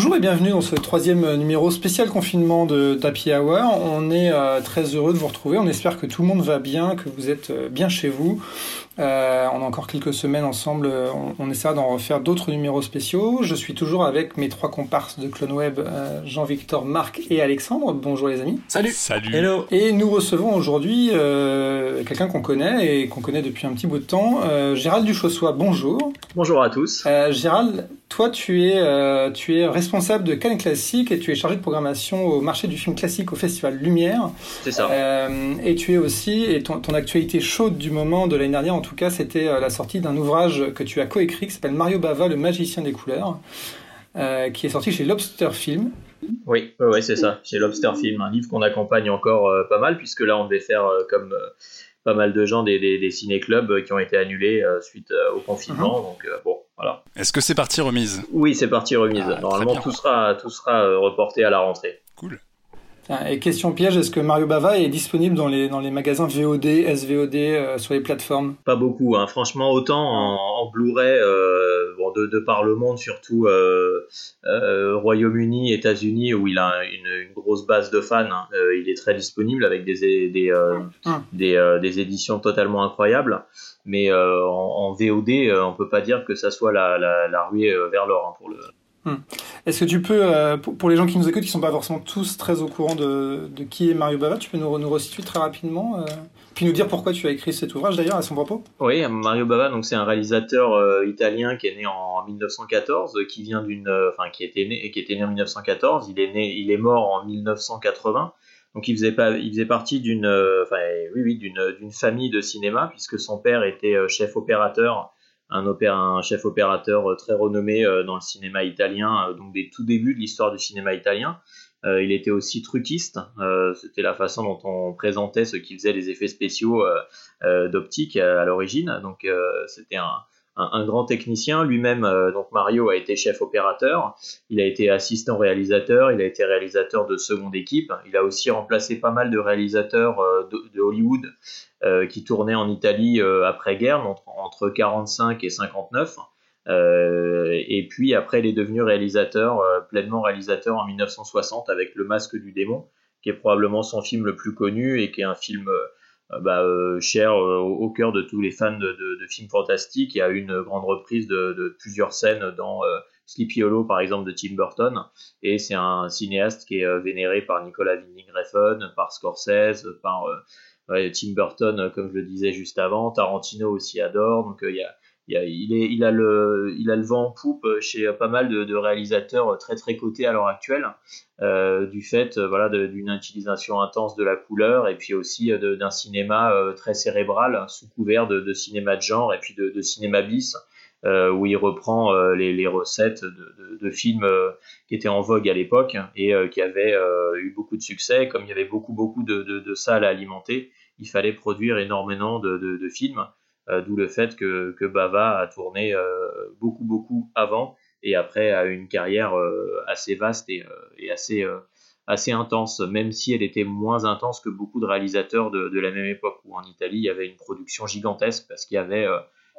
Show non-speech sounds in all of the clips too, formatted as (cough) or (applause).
Bonjour et bienvenue dans ce troisième numéro spécial confinement de Happy Hour. On est euh, très heureux de vous retrouver. On espère que tout le monde va bien, que vous êtes euh, bien chez vous. Euh, on a encore quelques semaines ensemble. On, on essaiera d'en refaire d'autres numéros spéciaux. Je suis toujours avec mes trois comparses de Clone Web, Jean-Victor, Marc et Alexandre. Bonjour les amis. Salut. Salut. Hello. Et nous recevons aujourd'hui quelqu'un qu'on connaît et qu'on connaît depuis un petit bout de temps, Gérald Duchossois. Bonjour. Bonjour à tous. Gérald, toi tu es, tu es responsable de Cannes Classique et tu es chargé de programmation au marché du film classique au Festival Lumière. C'est ça. Euh, et tu es aussi, et ton, ton, actualité chaude du moment de l'année dernière en tout cas, c'était euh, la sortie d'un ouvrage que tu as coécrit qui s'appelle Mario Bava, le magicien des couleurs, euh, qui est sorti chez Lobster Film. Oui, ouais, c'est ça, chez Lobster Film, un livre qu'on accompagne encore euh, pas mal, puisque là on devait faire euh, comme pas mal de gens des, des, des ciné-clubs qui ont été annulés suite au confinement. Mhm. Donc bon, voilà. Est-ce que c'est parti remise? Oui, c'est parti remise. Ah, Normalement, tout sera, tout sera euh, reporté à la rentrée. Cool. Tiens, Et question piège, est-ce que Mario Bava est disponible dans les, dans les magasins VOD, SVOD, euh, sur les plateformes? Pas beaucoup, hein. franchement, autant en, en Blu-ray, euh, bon, de, de par le monde, surtout euh, euh, Royaume-Uni, États-Unis, où il a une, une grosse base de fans, hein, euh, il est très disponible avec des, des, euh, Hum. des, euh, des éditions totalement incroyables. Mais euh, en, en VOD, euh, on peut pas dire que ça soit la, la, la ruée euh, vers l'or hein, pour le. Est-ce que tu peux, euh, pour, les gens qui nous écoutent, qui sont pas forcément tous très au courant de, qui est Mario Bava, tu peux nous, nous très rapidement, euh, puis nous dire pourquoi tu as écrit cet ouvrage d'ailleurs à son propos? Oui, Mario Bava, c'est un réalisateur euh, italien qui est né en 1914, euh, qui vient d'une, qui était né, qui était né en 1914. Il est né, il est mort en 1980. Donc il faisait pas, il faisait partie d'une, enfin oui oui, d'une famille de cinéma puisque son père était chef opérateur, un chef opérateur euh, très renommé euh, dans le cinéma italien, euh, donc des tout débuts de l'histoire du cinéma italien. Il était aussi truquiste. Euh, C'était la façon dont on présentait ceux qui faisaient les effets spéciaux d'optique à, à l'origine. Donc c'était un, un, grand technicien. Lui-même, euh, donc Mario a été chef opérateur. Il a été assistant réalisateur. Il a été réalisateur de seconde équipe. Il a aussi remplacé pas mal de réalisateurs euh, de, Hollywood euh, qui tournaient en Italie après-guerre, entre, entre 45 et 59. Euh, et puis après, il est devenu réalisateur, pleinement réalisateur en 1960 avec Le Masque du démon, qui est probablement son film le plus connu et qui est un film bah, euh, cher euh, au, cœur de tous les fans de, de, de films fantastiques. Il y a une grande reprise de, de plusieurs scènes dans euh, Sleepy Hollow, par exemple, de Tim Burton. Et c'est un cinéaste qui est euh, vénéré par Nicolas Winding Refn, par Scorsese, par euh, ouais, Tim Burton, euh, comme je le disais juste avant. Tarantino aussi adore. Donc euh, il y a il, a, le, vent en poupe chez pas mal de, réalisateurs très très cotés à l'heure actuelle, euh, du fait euh, voilà, d'une utilisation intense de la couleur et puis aussi euh, d'un cinéma très cérébral sous couvert de, cinéma de genre et puis de, cinéma bis, où il reprend les, recettes de, films qui étaient en vogue à l'époque et qui avaient eu beaucoup de succès. Comme il y avait beaucoup beaucoup de, de, salles à alimenter, il fallait produire énormément de films. Euh, D'où le fait que, que Bava a tourné euh, beaucoup, beaucoup avant et après a eu une carrière euh, assez vaste et, et assez, assez intense, même si elle était moins intense que beaucoup de réalisateurs de, de la même époque, où en Italie il y avait une production gigantesque parce qu'il y avait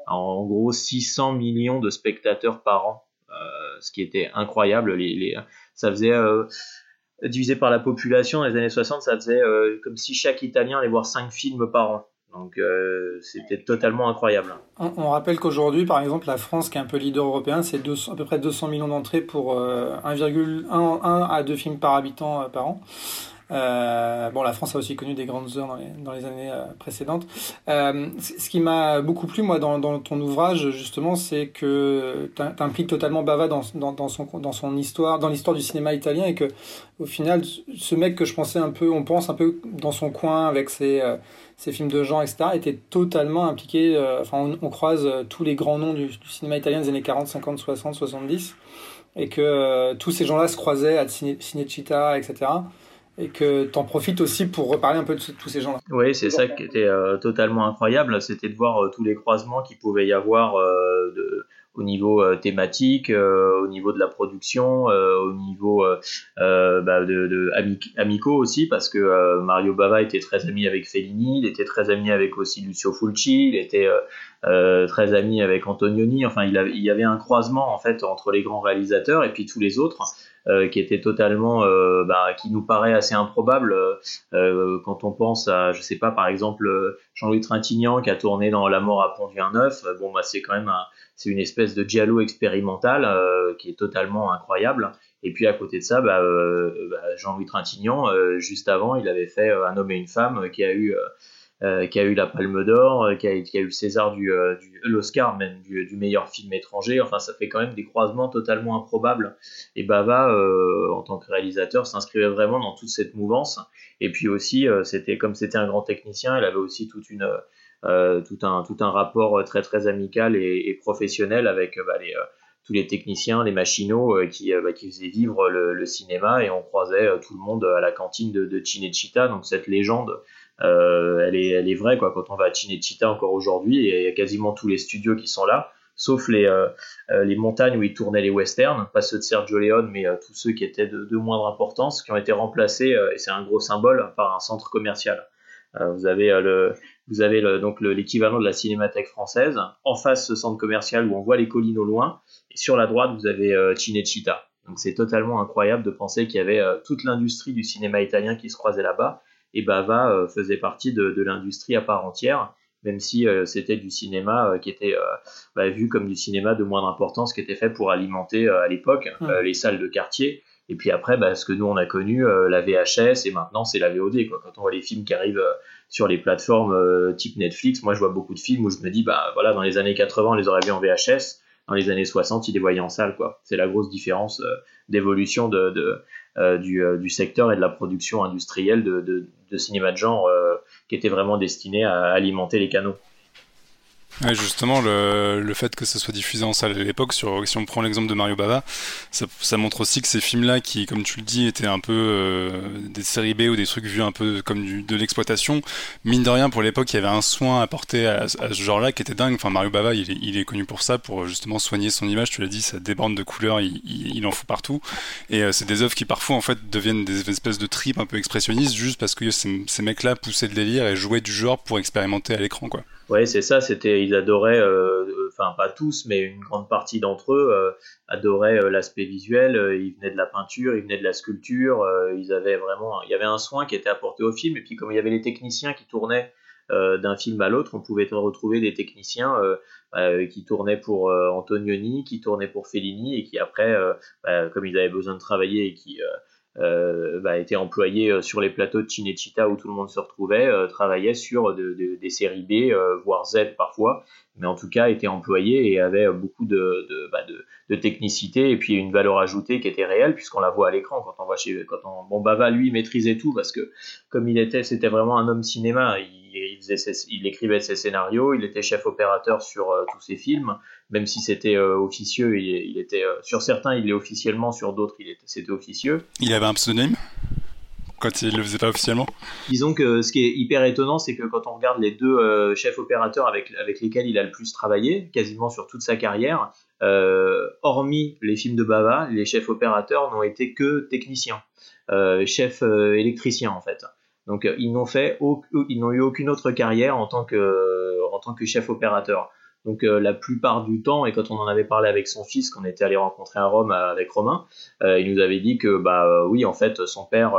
en gros 600 millions de spectateurs par an, ce qui était incroyable. Les, les, ça faisait. Divisé par la population dans les années 60, ça faisait comme si chaque Italien allait voir 5 films par an. Donc euh, c'était totalement incroyable. On, rappelle qu'aujourd'hui, par exemple, la France, qui est un peu leader européen, c'est 200 à peu près 200 millions d'entrées pour euh, 1,1 1 à 2 films par habitant euh, par an. Euh, bon, la France a aussi connu des grandes heures dans les, années euh, précédentes. Euh, ce qui m'a beaucoup plu, moi, dans, ton ouvrage, justement, c'est que t'im- t'impliques totalement Bava dans, son, histoire, dans l'histoire du cinéma italien, et que, au final, ce mec que je pensais un peu, on pense un peu dans son coin avec ses, films de genre, etc., était totalement impliqué. Enfin, on, croise tous les grands noms du, cinéma italien des années 40, 50, 60, 70, et que tous ces gens-là se croisaient à Cine- Cinecittà, etc. Et que t'en profites aussi pour reparler un peu de tous ces gens-là. Oui, c'est ça qui était euh, totalement incroyable, c'était de voir euh, tous les croisements qu'il pouvait y avoir euh, au niveau thématique, au niveau de la production, au niveau bah, amicaux aussi, parce que Mario Bava était très ami avec Fellini, il était très ami avec aussi Lucio Fulci, il était très ami avec Antonioni. Enfin, il, il, y avait un croisement en fait entre les grands réalisateurs et puis tous les autres. qui était totalement, bah, qui nous paraît assez improbable quand on pense à, je sais pas, par exemple Jean-Louis Trintignant qui a tourné dans La mort à Pont-du-Neuf. Bon, bah, c'est quand même un, c'est une espèce de giallo expérimental euh, qui est totalement incroyable. Et puis à côté de ça, bah, euh, bah, Jean-Louis Trintignant, euh, juste avant, il avait fait Un homme et une femme qui a eu qui a eu la Palme d'Or, qui, a, eu le César du, l'Oscar même du, meilleur film étranger. Enfin, ça fait quand même des croisements totalement improbables. Et Bava, en tant que réalisateur, s'inscrivait vraiment dans toute cette mouvance. Et puis aussi, c'était comme c'était un grand technicien, il avait aussi toute une euh, tout, un, tout un rapport très très amical et, professionnel avec euh, bah, euh, tous les techniciens, les machinaux qui, bah, qui faisaient vivre le, cinéma et on croisait tout le monde à la cantine de, de. Donc cette légende, elle, est, elle est vraie quoi. Quand on va à Cinecittà encore aujourd'hui, il y a quasiment tous les studios qui sont là, sauf les, les montagnes où ils tournaient les westerns, pas ceux de Sergio Leone, mais tous ceux qui étaient de, de, moindre importance, qui ont été remplacés, et c'est un gros symbole, par un centre commercial. vous avez donc l'équivalent de la Cinémathèque française. En face, ce centre commercial où on voit les collines au loin. Et sur la droite, vous avez euh, Cinecittà. Donc c'est totalement incroyable de penser qu'il y avait euh, toute l'industrie du cinéma italien qui se croisait là-bas. Et Bava euh, faisait partie de, l'industrie à part entière, même si c'était du cinéma qui était bah, vu comme du cinéma de moindre importance, qui était fait pour alimenter à l'époque les salles de quartier. Et puis après, bah, ce que nous on a connu, la VHS, et maintenant c'est la VOD. Quoi. Quand on voit les films qui arrivent sur les plateformes euh, type Netflix, moi je vois beaucoup de films où je me dis, bah voilà, dans les années 80, on les aurait vus en VHS, dans les années 60, ils les voyaient en salle, quoi. C'est la grosse différence euh, d'évolution de, euh, du, secteur et de la production industrielle de, de cinéma de genre qui était vraiment destiné à alimenter les canaux. Justement, le, le, fait que ça soit diffusé en salle à l'époque, sur, si on prend l'exemple de Mario Bava, ça, montre aussi que ces films-là, qui, comme tu le dis, étaient un peu euh, des séries B ou des trucs vus un peu comme de l'exploitation, mine de rien, pour l'époque, il y avait un soin apporté à, à ce genre-là qui était dingue. Enfin, Mario Bava, il est, il est, connu pour ça, pour justement soigner son image. Tu l'as dit, ça déborde de couleurs, il, il, en fout partout. Et euh, c'est des œuvres qui parfois, en fait, deviennent des espèces de tripes un peu expressionnistes, juste parce que ces, ces mecs-là poussaient le délire et jouaient du genre pour expérimenter à l'écran, quoi. Ouais, c'est ça. C'était, ils adoraient, euh, enfin pas tous, mais une grande partie d'entre eux euh, adoraient euh, l'aspect visuel. ils venaient de la peinture, ils venaient de la sculpture. ils avaient vraiment, il y avait un soin qui était apporté au film. Et puis comme il y avait les techniciens qui tournaient d'un film à l'autre, on pouvait retrouver des techniciens qui tournaient pour Antonioni, qui tournaient pour Fellini, et qui après, bah, comme ils avaient besoin de travailler et qui euh, bah, était employé euh, sur les plateaux de Cinecittà où tout le monde se retrouvait, euh, travaillait sur des séries B, voire Z parfois, mais en tout cas était employé et avait beaucoup de, bah, de, de, technicité et puis une valeur ajoutée qui était réelle puisqu'on la voit à l'écran quand on voit chez quand on bon Bava lui maîtrisait tout parce que comme il était c'était vraiment un homme cinéma il, il, écrivait ses scénarios il était chef opérateur sur tous ses films même si c'était euh, officieux, il, était euh, sur certains il est officiellement, sur d'autres il était c'était officieux. Il avait un pseudonyme? Quand il le faisait pas officiellement. Disons que ce qui est hyper étonnant, c'est que quand on regarde les deux euh, chefs opérateurs avec avec lesquels il a le plus travaillé, quasiment sur toute sa carrière, hormis les films de Bava, les chefs opérateurs n'ont été que techniciens, chefs électriciens en fait. Donc ils n'ont ils eu aucune autre carrière en tant que en tant que chef opérateur. Donc euh, la plupart du temps, et quand on en avait parlé avec son fils, qu'on était allé rencontrer à Rome euh, avec Romain, euh, il nous avait dit que bah oui, en fait, son père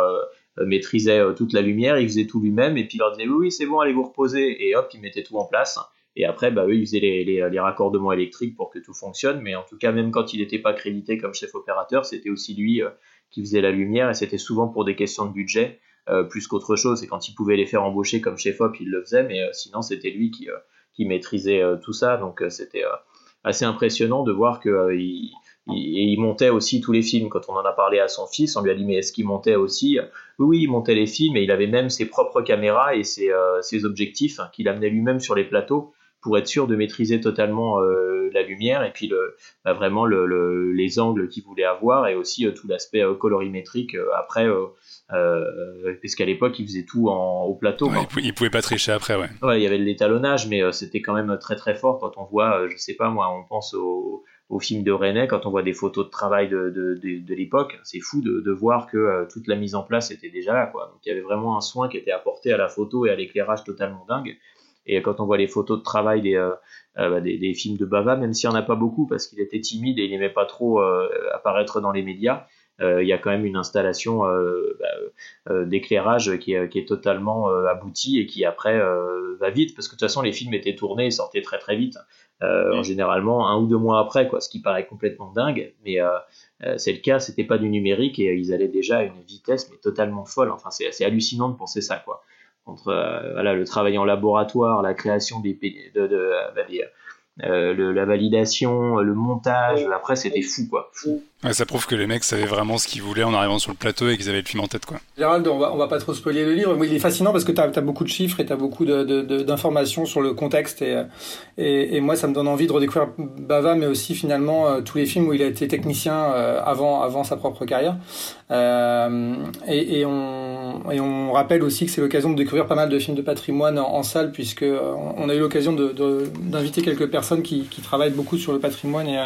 maîtrisait toute la lumière, il faisait tout lui-même, et puis il leur disait oui, oui c'est bon, allez vous reposer, et hop, il mettait tout en place. Et après, bah, eux, ils faisaient les, les, les, raccordements électriques pour que tout fonctionne. Mais en tout cas, même quand il n'était pas crédité comme chef opérateur, c'était aussi lui qui faisait la lumière. Et c'était souvent pour des questions de budget plus qu'autre chose. Et quand il pouvait les faire embaucher comme chef op, il le faisait. Mais sinon, c'était lui qui, qui maîtrisait euh, tout ça. Donc euh, c'était euh, assez impressionnant de voir que il, il, montait aussi tous les films. Quand on en a parlé à son fils, on lui a dit mais est-ce qu'il montait aussi? Oui, oui, il montait les films et il avait même ses propres caméras et ses, ses objectifs qu'il amenait lui-même sur les plateaux pour être sûr de maîtriser totalement la lumière et puis le, bah, vraiment le, les angles qu'il voulait avoir et aussi tout l'aspect colorimétrique après parce qu'à l'époque il faisait tout en, au plateau il, pouvait, pas tricher après ouais. ouais il y avait de l'étalonnage mais c'était quand même très très fort quand on voit je sais pas moi on pense au au film de René, quand on voit des photos de travail de, de, de, l'époque, c'est fou de, voir que euh, toute la mise en place était déjà là. Donc il y avait vraiment un soin qui était apporté à la photo et à l'éclairage totalement dingue. Et quand on voit les photos de travail des, euh, euh, bah, des, films de Bava, même s'il n'y en a pas beaucoup parce qu'il était timide et il n'aimait pas trop apparaître dans les médias, il y a quand même une installation bah, d'éclairage qui qui est totalement aboutie et qui après va vite parce que de toute façon les films étaient tournés et sortaient très très vite. Euh, généralement un ou deux mois après, quoi, ce qui paraît complètement dingue, mais euh, euh, c'est le cas, c'était pas du numérique et ils allaient déjà à une vitesse mais totalement folle. Enfin, c'est assez hallucinant de penser ça, quoi. Entre voilà, le travail en laboratoire, la création des, de, de, bah, des la validation, le montage. Après, c'était fou, quoi. Fou. Ça prouve que les mecs savaient vraiment ce qu'ils voulaient en arrivant sur le plateau et qu'ils avaient le film en tête, quoi. Gérald, on va, va pas trop spoiler le livre. mais il est fascinant parce que tu as, beaucoup de chiffres et tu as beaucoup d'informations sur le contexte. Et, moi, ça me donne envie de redécouvrir Bava, mais aussi finalement euh, tous les films où il a été technicien euh, avant, sa propre carrière. Euh, et, on, rappelle aussi que c'est l'occasion de découvrir pas mal de films de patrimoine en, salle, puisque on a eu l'occasion d'inviter quelques personnes qui, travaillent beaucoup sur le patrimoine et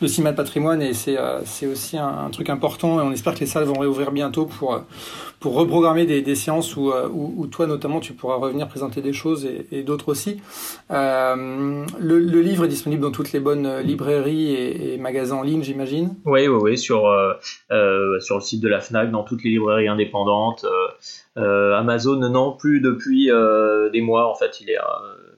le cinéma de patrimoine et c'est c'est aussi un, truc important et on espère que les salles vont réouvrir bientôt pour euh, pour reprogrammer des, séances où, où, toi notamment tu pourras revenir présenter des choses et, d'autres aussi. Euh, le, livre est disponible dans toutes les bonnes librairies et, magasins en ligne, j'imagine. Oui, oui, oui, sur euh, sur le site de la Fnac, dans toutes les librairies indépendantes. Amazon non plus depuis des mois en fait, il est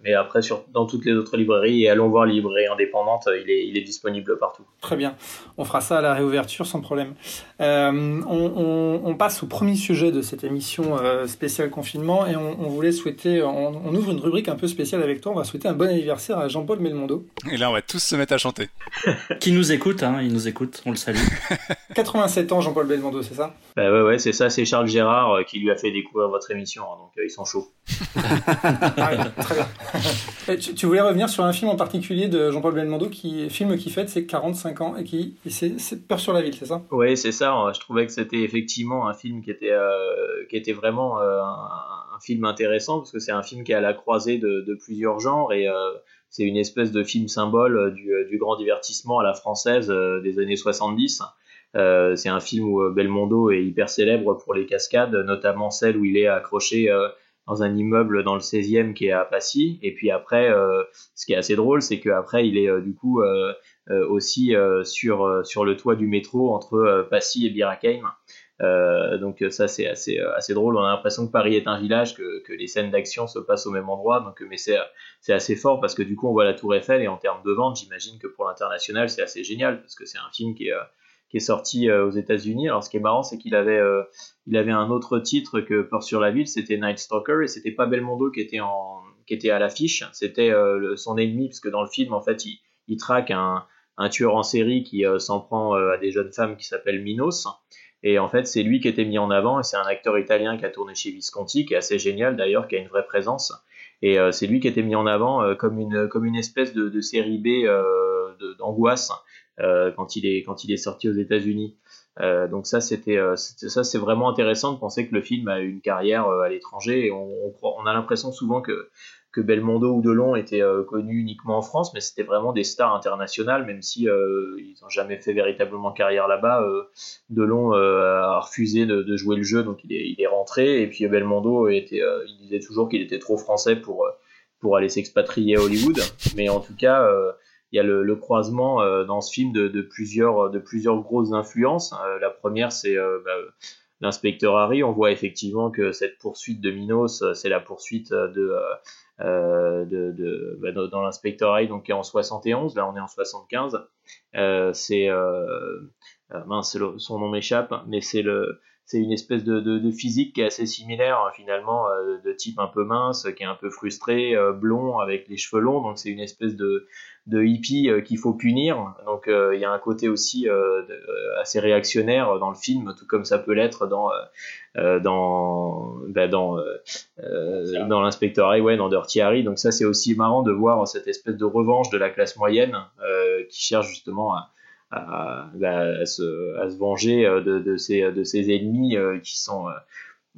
mais après sur, dans toutes les autres librairies et allons voir les librairies indépendantes, il est, il est disponible partout. Très bien, on fera ça à la réouverture sans problème. Euh, on, on, on, passe au premier sujet de cette émission euh, spéciale confinement et on, on voulait souhaiter, on, ouvre une rubrique un peu spéciale avec toi, on va souhaiter un bon anniversaire à Jean-Paul Melmondo. Et là on va tous se mettre à chanter. (laughs) Qui nous écoute, hein, il nous écoute, on le salue. (laughs) 87 ans Jean-Paul Belmondo, c'est ça? Bah Ouais, ouais, c'est ça, c'est Charles Gérard euh, qui lui a fait découvrir votre émission, hein, donc euh, ils sont chauds. (laughs) ah, très bien. tu, voulais revenir sur un film en particulier de Jean-Paul Belmondo, qui film qui fête ses 45 ans et qui c'est Peur sur la ville, c'est ça? Oui, c'est ça. Je trouvais que c'était effectivement un film qui était euh, qui était vraiment euh, un, film intéressant parce que c'est un film qui est à la croisée de, de plusieurs genres et euh, c'est une espèce de film symbole du, du grand divertissement à la française des années 70. c'est un film où Belmondo est hyper célèbre pour les cascades, notamment celle où il est accroché dans un immeuble dans le 16e qui est à Passy. Et puis après, euh, ce qui est assez drôle, c'est qu'après, il est euh, du coup euh, aussi sur, sur le toit du métro entre Passy et Birakeim. donc ça c'est assez, assez drôle. On a l'impression que Paris est un village, que, que les scènes d'action se passent au même endroit. Donc, mais c'est, c'est assez fort parce que du coup on voit la Tour Eiffel et en termes de vente, j'imagine que pour l'international c'est assez génial parce que c'est un film qui est qui est sorti euh, aux États-Unis. Alors ce qui est marrant, c'est qu'il avait, euh, il avait un autre titre que Peur sur la ville, c'était Night Stalker, et c'était pas Belmondo qui était en, qui était à l'affiche, c'était euh, son ennemi, parce que dans le film, en fait, il, il traque un, un tueur en série qui s'en prend à des jeunes femmes qui s'appelle Minos. Et en fait, c'est lui qui était mis en avant, et c'est un acteur italien qui a tourné chez Visconti, qui est assez génial d'ailleurs, qui a une vraie présence. Et c'est lui qui était mis en avant comme une comme une espèce de, de série B d'angoisse quand il est quand il est sorti aux États-Unis. Euh, donc ça c'était euh, ça c'est vraiment intéressant de penser que le film a eu une carrière à l'étranger on, a l'impression souvent que Belmondo ou Delon étaient connus uniquement en France, mais c'était vraiment des stars internationales, même si ils n'ont jamais fait véritablement carrière là-bas. Delon a refusé de, jouer le jeu, donc il est, rentré, et puis Belmondo était, il disait toujours qu'il était trop français pour aller s'expatrier à Hollywood, mais en tout cas il y a le, croisement euh, dans ce film de, plusieurs, de plusieurs grosses influences. Euh, la première, c'est euh, bah, l'inspecteur Harry. On voit effectivement que cette poursuite de Minos, c'est la poursuite de, bah, dans l'inspecteur Harry, donc qui est en 71. Là, on est en 75. c'est son nom m'échappe, mais c'est le c'est une espèce de, de, physique qui est assez similaire hein, finalement, de type un peu mince, qui est un peu frustré, blond avec les cheveux longs. Donc c'est une espèce de, de hippie qu'il faut punir. Donc il y a un côté aussi assez réactionnaire dans le film, tout comme ça peut l'être dans dans bah, dans dans l'inspecteur Harry, dans Dirty Harry. Donc ça c'est aussi marrant de voir cette espèce de revanche de la classe moyenne qui cherche justement à à, se, venger euh, de, de, ses, ses ennemis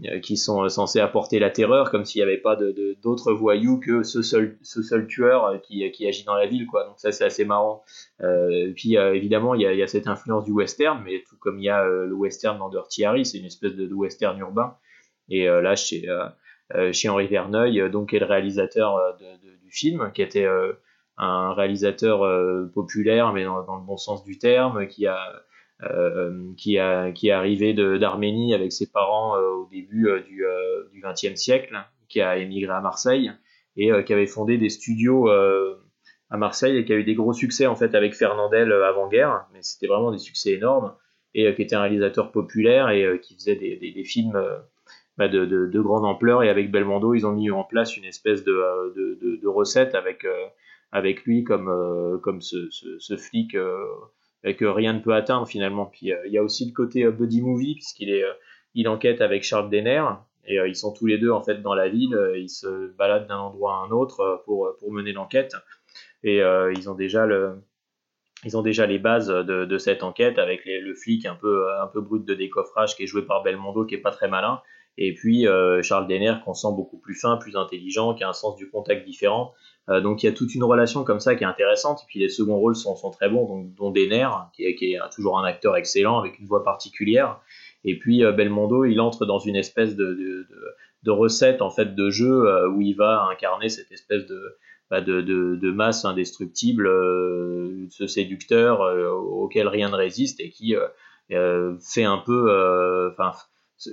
euh, qui sont euh, censés apporter la terreur, comme s'il n'y avait pas d'autres voyous que ce seul, tueur qui, agit dans la ville. Quoi. Donc ça, c'est assez marrant. Euh, puis évidemment, il y, a, cette influence du western, mais tout comme il y a le western dans Dirty Harry, c'est une espèce de, western urbain. Et là, chez, chez Henri Verneuil, donc, est le réalisateur du film, qui était un réalisateur euh, populaire, mais dans, le bon sens du terme, qui a euh, qui, a, qui est arrivé d'Arménie avec ses parents euh, au début du XXe siècle, qui a émigré à Marseille et qui avait fondé des studios à Marseille et qui a eu des gros succès en fait avec Fernandel avant-guerre, mais c'était vraiment des succès énormes et qui était un réalisateur populaire et qui faisait des, des, films bah, de, de, de, grande ampleur. Et avec Belmondo ils ont mis en place une espèce de, de recette avec avec lui comme, euh, comme ce, ce, flic euh, que rien ne peut atteindre finalement. Puis euh, il y a aussi le côté buddy movie puisqu'il est il enquête avec Charles Denner. Et ils sont tous les deux en fait dans la ville, ils se baladent d'un endroit à un autre pour, pour mener l'enquête. Et ils ont déjà le ils ont déjà les bases de, de cette enquête avec le flic un peu un peu brut de décoffrage qui est joué par Belmondo qui est pas très malin et puis Charles Denner qu'on sent beaucoup plus fin, plus intelligent, qui a un sens du contact différent euh, donc il y a toute une relation comme ça qui est intéressante. Et puis les seconds rôles sont, sont très bons, donc, dont Denner, qui est, qui est toujours un acteur excellent avec une voix particulière. Et puis euh, Belmondo, il entre dans une espèce de, de, de, de recette en fait de jeu euh, où il va incarner cette espèce de, bah, de, masse indestructible, ce séducteur auquel rien ne résiste et qui fait un peu, enfin,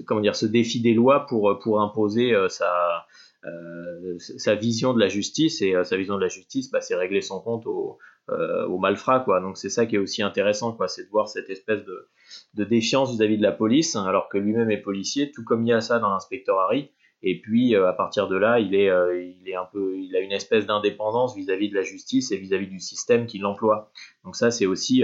comment dire, se défie des lois pour, pour imposer sa, euh, sa vision de la justice et euh, sa vision de la justice, bah, c'est régler son compte au, euh, au malfrat quoi. Donc c'est ça qui est aussi intéressant quoi, c'est de voir cette espèce de, de défiance vis-à-vis de la police, alors que lui-même est policier, tout comme il y a ça dans l'inspecteur Harry. Et puis à partir de là, il est, il est un peu, il a une espèce d'indépendance vis-à-vis de la justice et vis-à-vis du système qui l'emploie. Donc ça, c'est aussi,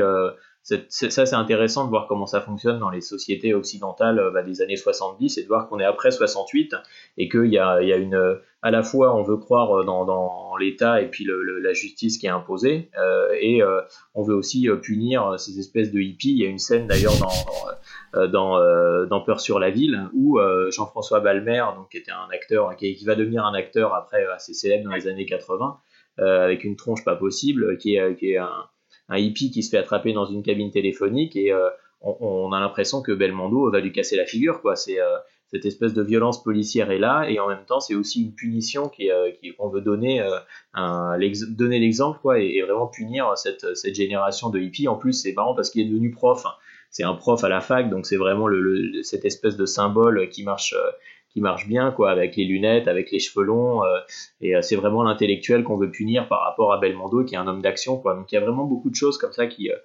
ça c'est intéressant de voir comment ça fonctionne dans les sociétés occidentales euh, bah, des années 70 et de voir qu'on est après 68 et qu'il y a, une à la fois on veut croire dans, l'État et puis la justice qui est imposée euh, et euh, on veut aussi punir ces espèces de hippies. Il y a une scène d'ailleurs dans dans, Peur sur la ville où Jean-François Balmer, donc qui était un acteur qui, va devenir un acteur après assez célèbre dans les années 80 avec une tronche pas possible qui est un un hippie qui se fait attraper dans une cabine téléphonique et euh, on, a l'impression que Belmondo va lui casser la figure quoi. C'est euh, cette espèce de violence policière est là et en même temps c'est aussi une punition qui, euh, qu'on veut donner un, donner l'exemple quoi et, vraiment punir cette, cette génération de hippies en plus c'est marrant parce qu'il est devenu prof c'est un prof à la fac donc c'est vraiment le, cette espèce de symbole qui marche qui marche bien, quoi, avec les lunettes, avec les cheveux longs. Euh, et euh, c'est vraiment l'intellectuel qu'on veut punir par rapport à Belmondo, qui est un homme d'action, quoi. Donc il y a vraiment beaucoup de choses comme ça qui euh,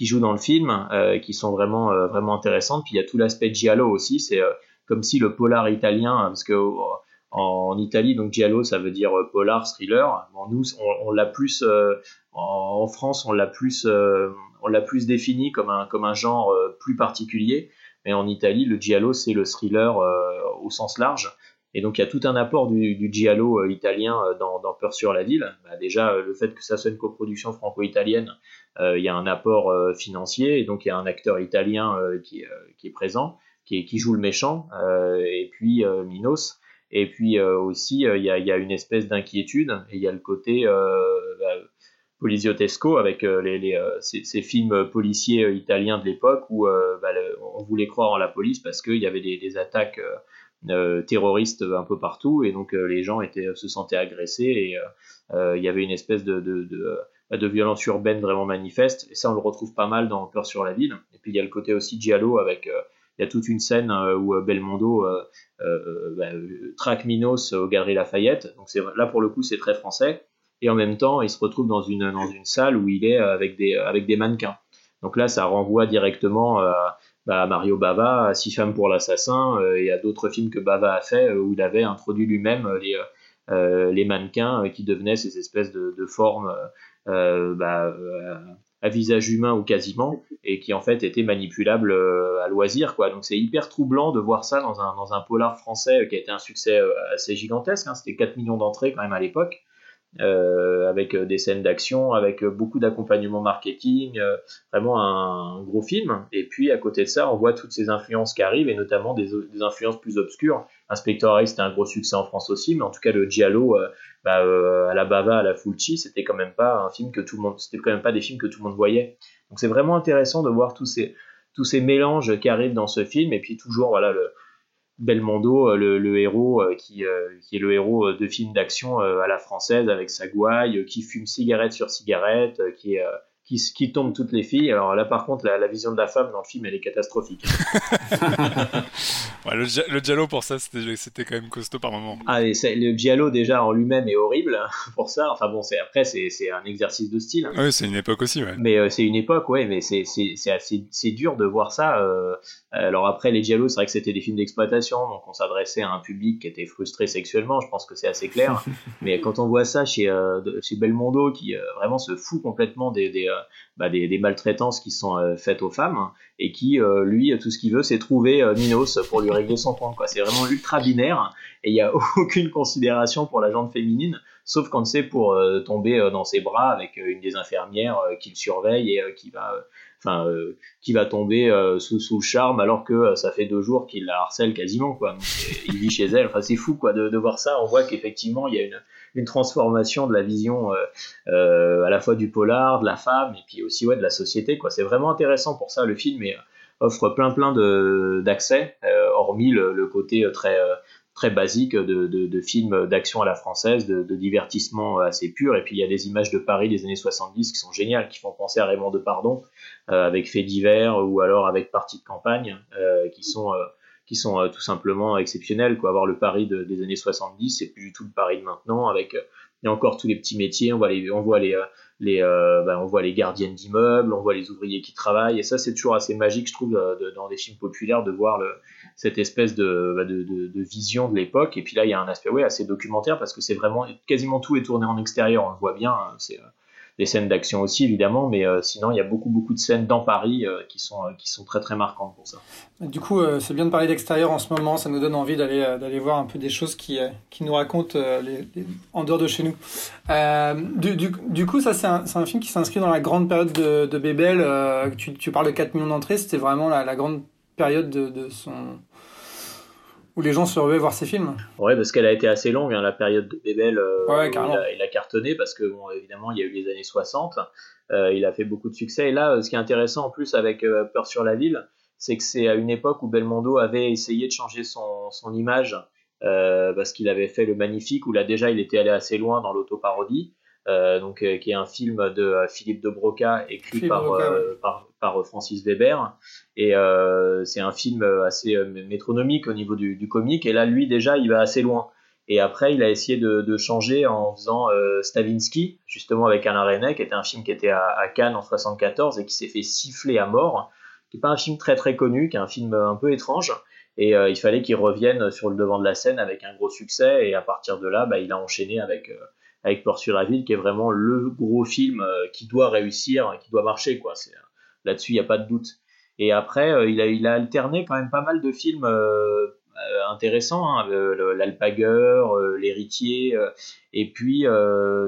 jouent dans le film, qui sont vraiment vraiment intéressantes. Puis il y a tout l'aspect giallo aussi. C'est comme si le polar italien, parce que en Italie, donc giallo, ça veut dire polar, thriller. Nous, on, l'a plus en, France, on l'a plus, on l'a plus défini comme un comme un genre plus particulier. Mais en Italie, le giallo, c'est le thriller euh, au sens large. Et donc il y a tout un apport du, du giallo euh, italien euh, dans, dans, Peur sur la ville. Bah, déjà le fait que ça soit une coproduction franco-italienne, il y a un apport financier et donc il y a un acteur italien qui, est présent, qui, joue le méchant, et puis Minos. Et puis aussi il y a, y, a, une espèce d'inquiétude et il y a le côté bah, Polisiotesco avec euh, les, euh, ces, films policiers euh, italiens de l'époque où bah, on voulait croire en la police parce qu'il y avait des, attaques terroristes un peu partout et donc les gens étaient, se sentaient agressés et il y avait une espèce de, de, de, violence urbaine vraiment manifeste et ça on le retrouve pas mal dans Peur sur la ville. Et puis il y a le côté aussi giallo avec il y a toute une scène où Belmondo bah, traque Minos aux Galeries Lafayette. Donc là pour le coup c'est très français et en même temps, il se retrouve dans une, dans une salle où il est avec des, avec des mannequins. Donc là, ça renvoie directement euh, bah, Mario Bava, à Six femmes pour l'assassin et à d'autres films que Bava a fait où il avait introduit lui-même les, les mannequins qui devenaient ces espèces de, de formes bah, à visage humain ou quasiment, et qui en fait était manipulable à loisir. Donc c'est hyper troublant de voir ça dans un, dans un polar français qui a été un succès assez gigantesque. Hein. C'était 4 millions d'entrées quand même à l'époque. Euh, avec euh, des scènes d'action, avec euh, beaucoup d'accompagnement marketing, vraiment un, gros film. Et puis à côté de ça, on voit toutes ces influences qui arrivent, et notamment des, influences plus obscures. Inspector Harry, c'était un gros succès en France aussi, mais en tout cas le Giallo, bah, à la Bava, à la Fulci, c'était quand même pas un film que tout le monde, c'était quand même pas des films que tout le monde voyait. Donc c'est vraiment intéressant de voir tous ces tous ces mélanges qui arrivent dans ce film, et puis toujours voilà le Belmondo, euh, le, héros euh, qui, euh, qui, est le héros de films d'action à la française avec sa gouaille, qui fume cigarette sur cigarette, qui est qui, tombe toutes les filles. Alors là, par contre, la, vision de la femme dans le film, elle est catastrophique. (laughs) le, le Giallo, pour ça, c'était quand même costaud par moment. Ah, le Giallo, déjà, en lui-même, est horrible hein, (laughs) pour ça. Enfin bon, après, c'est un exercice de style. Hein. Oui, c'est une époque aussi, ouais. Mais euh, c'est une époque, ouais, mais c'est assez dur de voir ça. Euh. alors après, les Giallo, c'est vrai que c'était des films d'exploitation, donc on s'adressait à un public qui était frustré sexuellement, je pense que c'est assez clair. (laughs) mais quand on voit ça chez, euh, chez Belmondo, qui vraiment se fout complètement des, des bah, des, maltraitances qui sont euh, faites aux femmes hein, et qui, euh, lui, tout ce qu'il veut, c'est trouver euh, Minos pour lui régler son compte. C'est vraiment ultra binaire et il n'y a (laughs) aucune considération pour la jante féminine, sauf quand c'est pour tomber dans ses bras avec une des infirmières qui le surveille et qui va enfin qui va tomber sous, sous le charme alors que ça fait deux jours qu'il la harcèle quasiment quoi il vit chez elle enfin c'est fou quoi de, de, voir ça on voit qu'effectivement il y a une une transformation de la vision euh, euh, à la fois du polar, de la femme et puis aussi ouais, de la société. Quoi. C'est vraiment intéressant pour ça. Le film et, offre plein plein d'accès, euh, hormis le, côté très très basique de, de, films d'action à la française, de, divertissement assez pur. Et puis il y a des images de Paris des années 70 qui sont géniales, qui font penser à Raymond Depardon, avec Faits divers ou alors avec Partie de campagne, qui sont qui sont euh, tout simplement exceptionnels. Quoi. Avoir le Paris des années 70, c'est plus du tout le Paris de maintenant, avec euh, encore tous les petits métiers, on voit les, euh, les, bah, on voit les gardiennes d'immeubles, on voit les ouvriers qui travaillent, et ça c'est toujours assez magique, je trouve, dans des films populaires, de voir le, cette espèce de, bah, de, de, vision de l'époque. Et puis là, il y a un aspect ouais, assez documentaire, parce que c'est vraiment, quasiment tout est tourné en extérieur, on le voit bien, hein, c'est des scènes d'action aussi évidemment, mais euh, sinon il y a beaucoup beaucoup de scènes dans Paris euh, qui sont euh, qui sont très très marquantes pour ça. Du coup, c'est bien de parler d'extérieur en ce moment, ça nous donne envie d'aller d'aller voir un peu des choses qui qui nous racontent en dehors de chez nous. Du, du, du, coup, ça c'est un, un, film qui s'inscrit dans la grande période de, de Bébel. Tu, tu, parles de 4 millions d'entrées, c'était vraiment la, la, grande période de, de son où les gens se revenaient voir ces films. Ouais, parce qu'elle a été assez longue, hein, la période de Bébel. Euh, il, a, cartonné parce que, bon, évidemment, il y a eu les années 60. Euh, il a fait beaucoup de succès. Et là, euh, ce qui est intéressant en plus avec Peur sur la ville, c'est que c'est à une époque où Belmondo avait essayé de changer son, son image parce qu'il avait fait Le Magnifique, où là déjà il était allé assez loin dans l'autoparodie. Euh, donc, euh, qui est un film de euh, Philippe de Broca écrit par, par, Francis Weber. Et c'est un film assez métronomique au niveau du, comique. Et là, lui, déjà, il va assez loin. Et après, il a essayé de, changer en faisant Stavinsky, justement avec Alain Resnais, qui était un film qui était à, Cannes en 74 et qui s'est fait siffler à mort. Qui n'est pas un film très très connu, qui est un film un peu étrange. Et il fallait qu'il revienne sur le devant de la scène avec un gros succès. Et à partir de là, bah, il a enchaîné avec avec Port sur la ville, qui est vraiment le gros film euh, qui doit réussir, qui doit marcher, quoi. Euh, là-dessus, il n'y a pas de doute. Et après, euh, il, a, alterné quand même pas mal de films intéressants, hein, l'Alpagueur, l'Héritier, et puis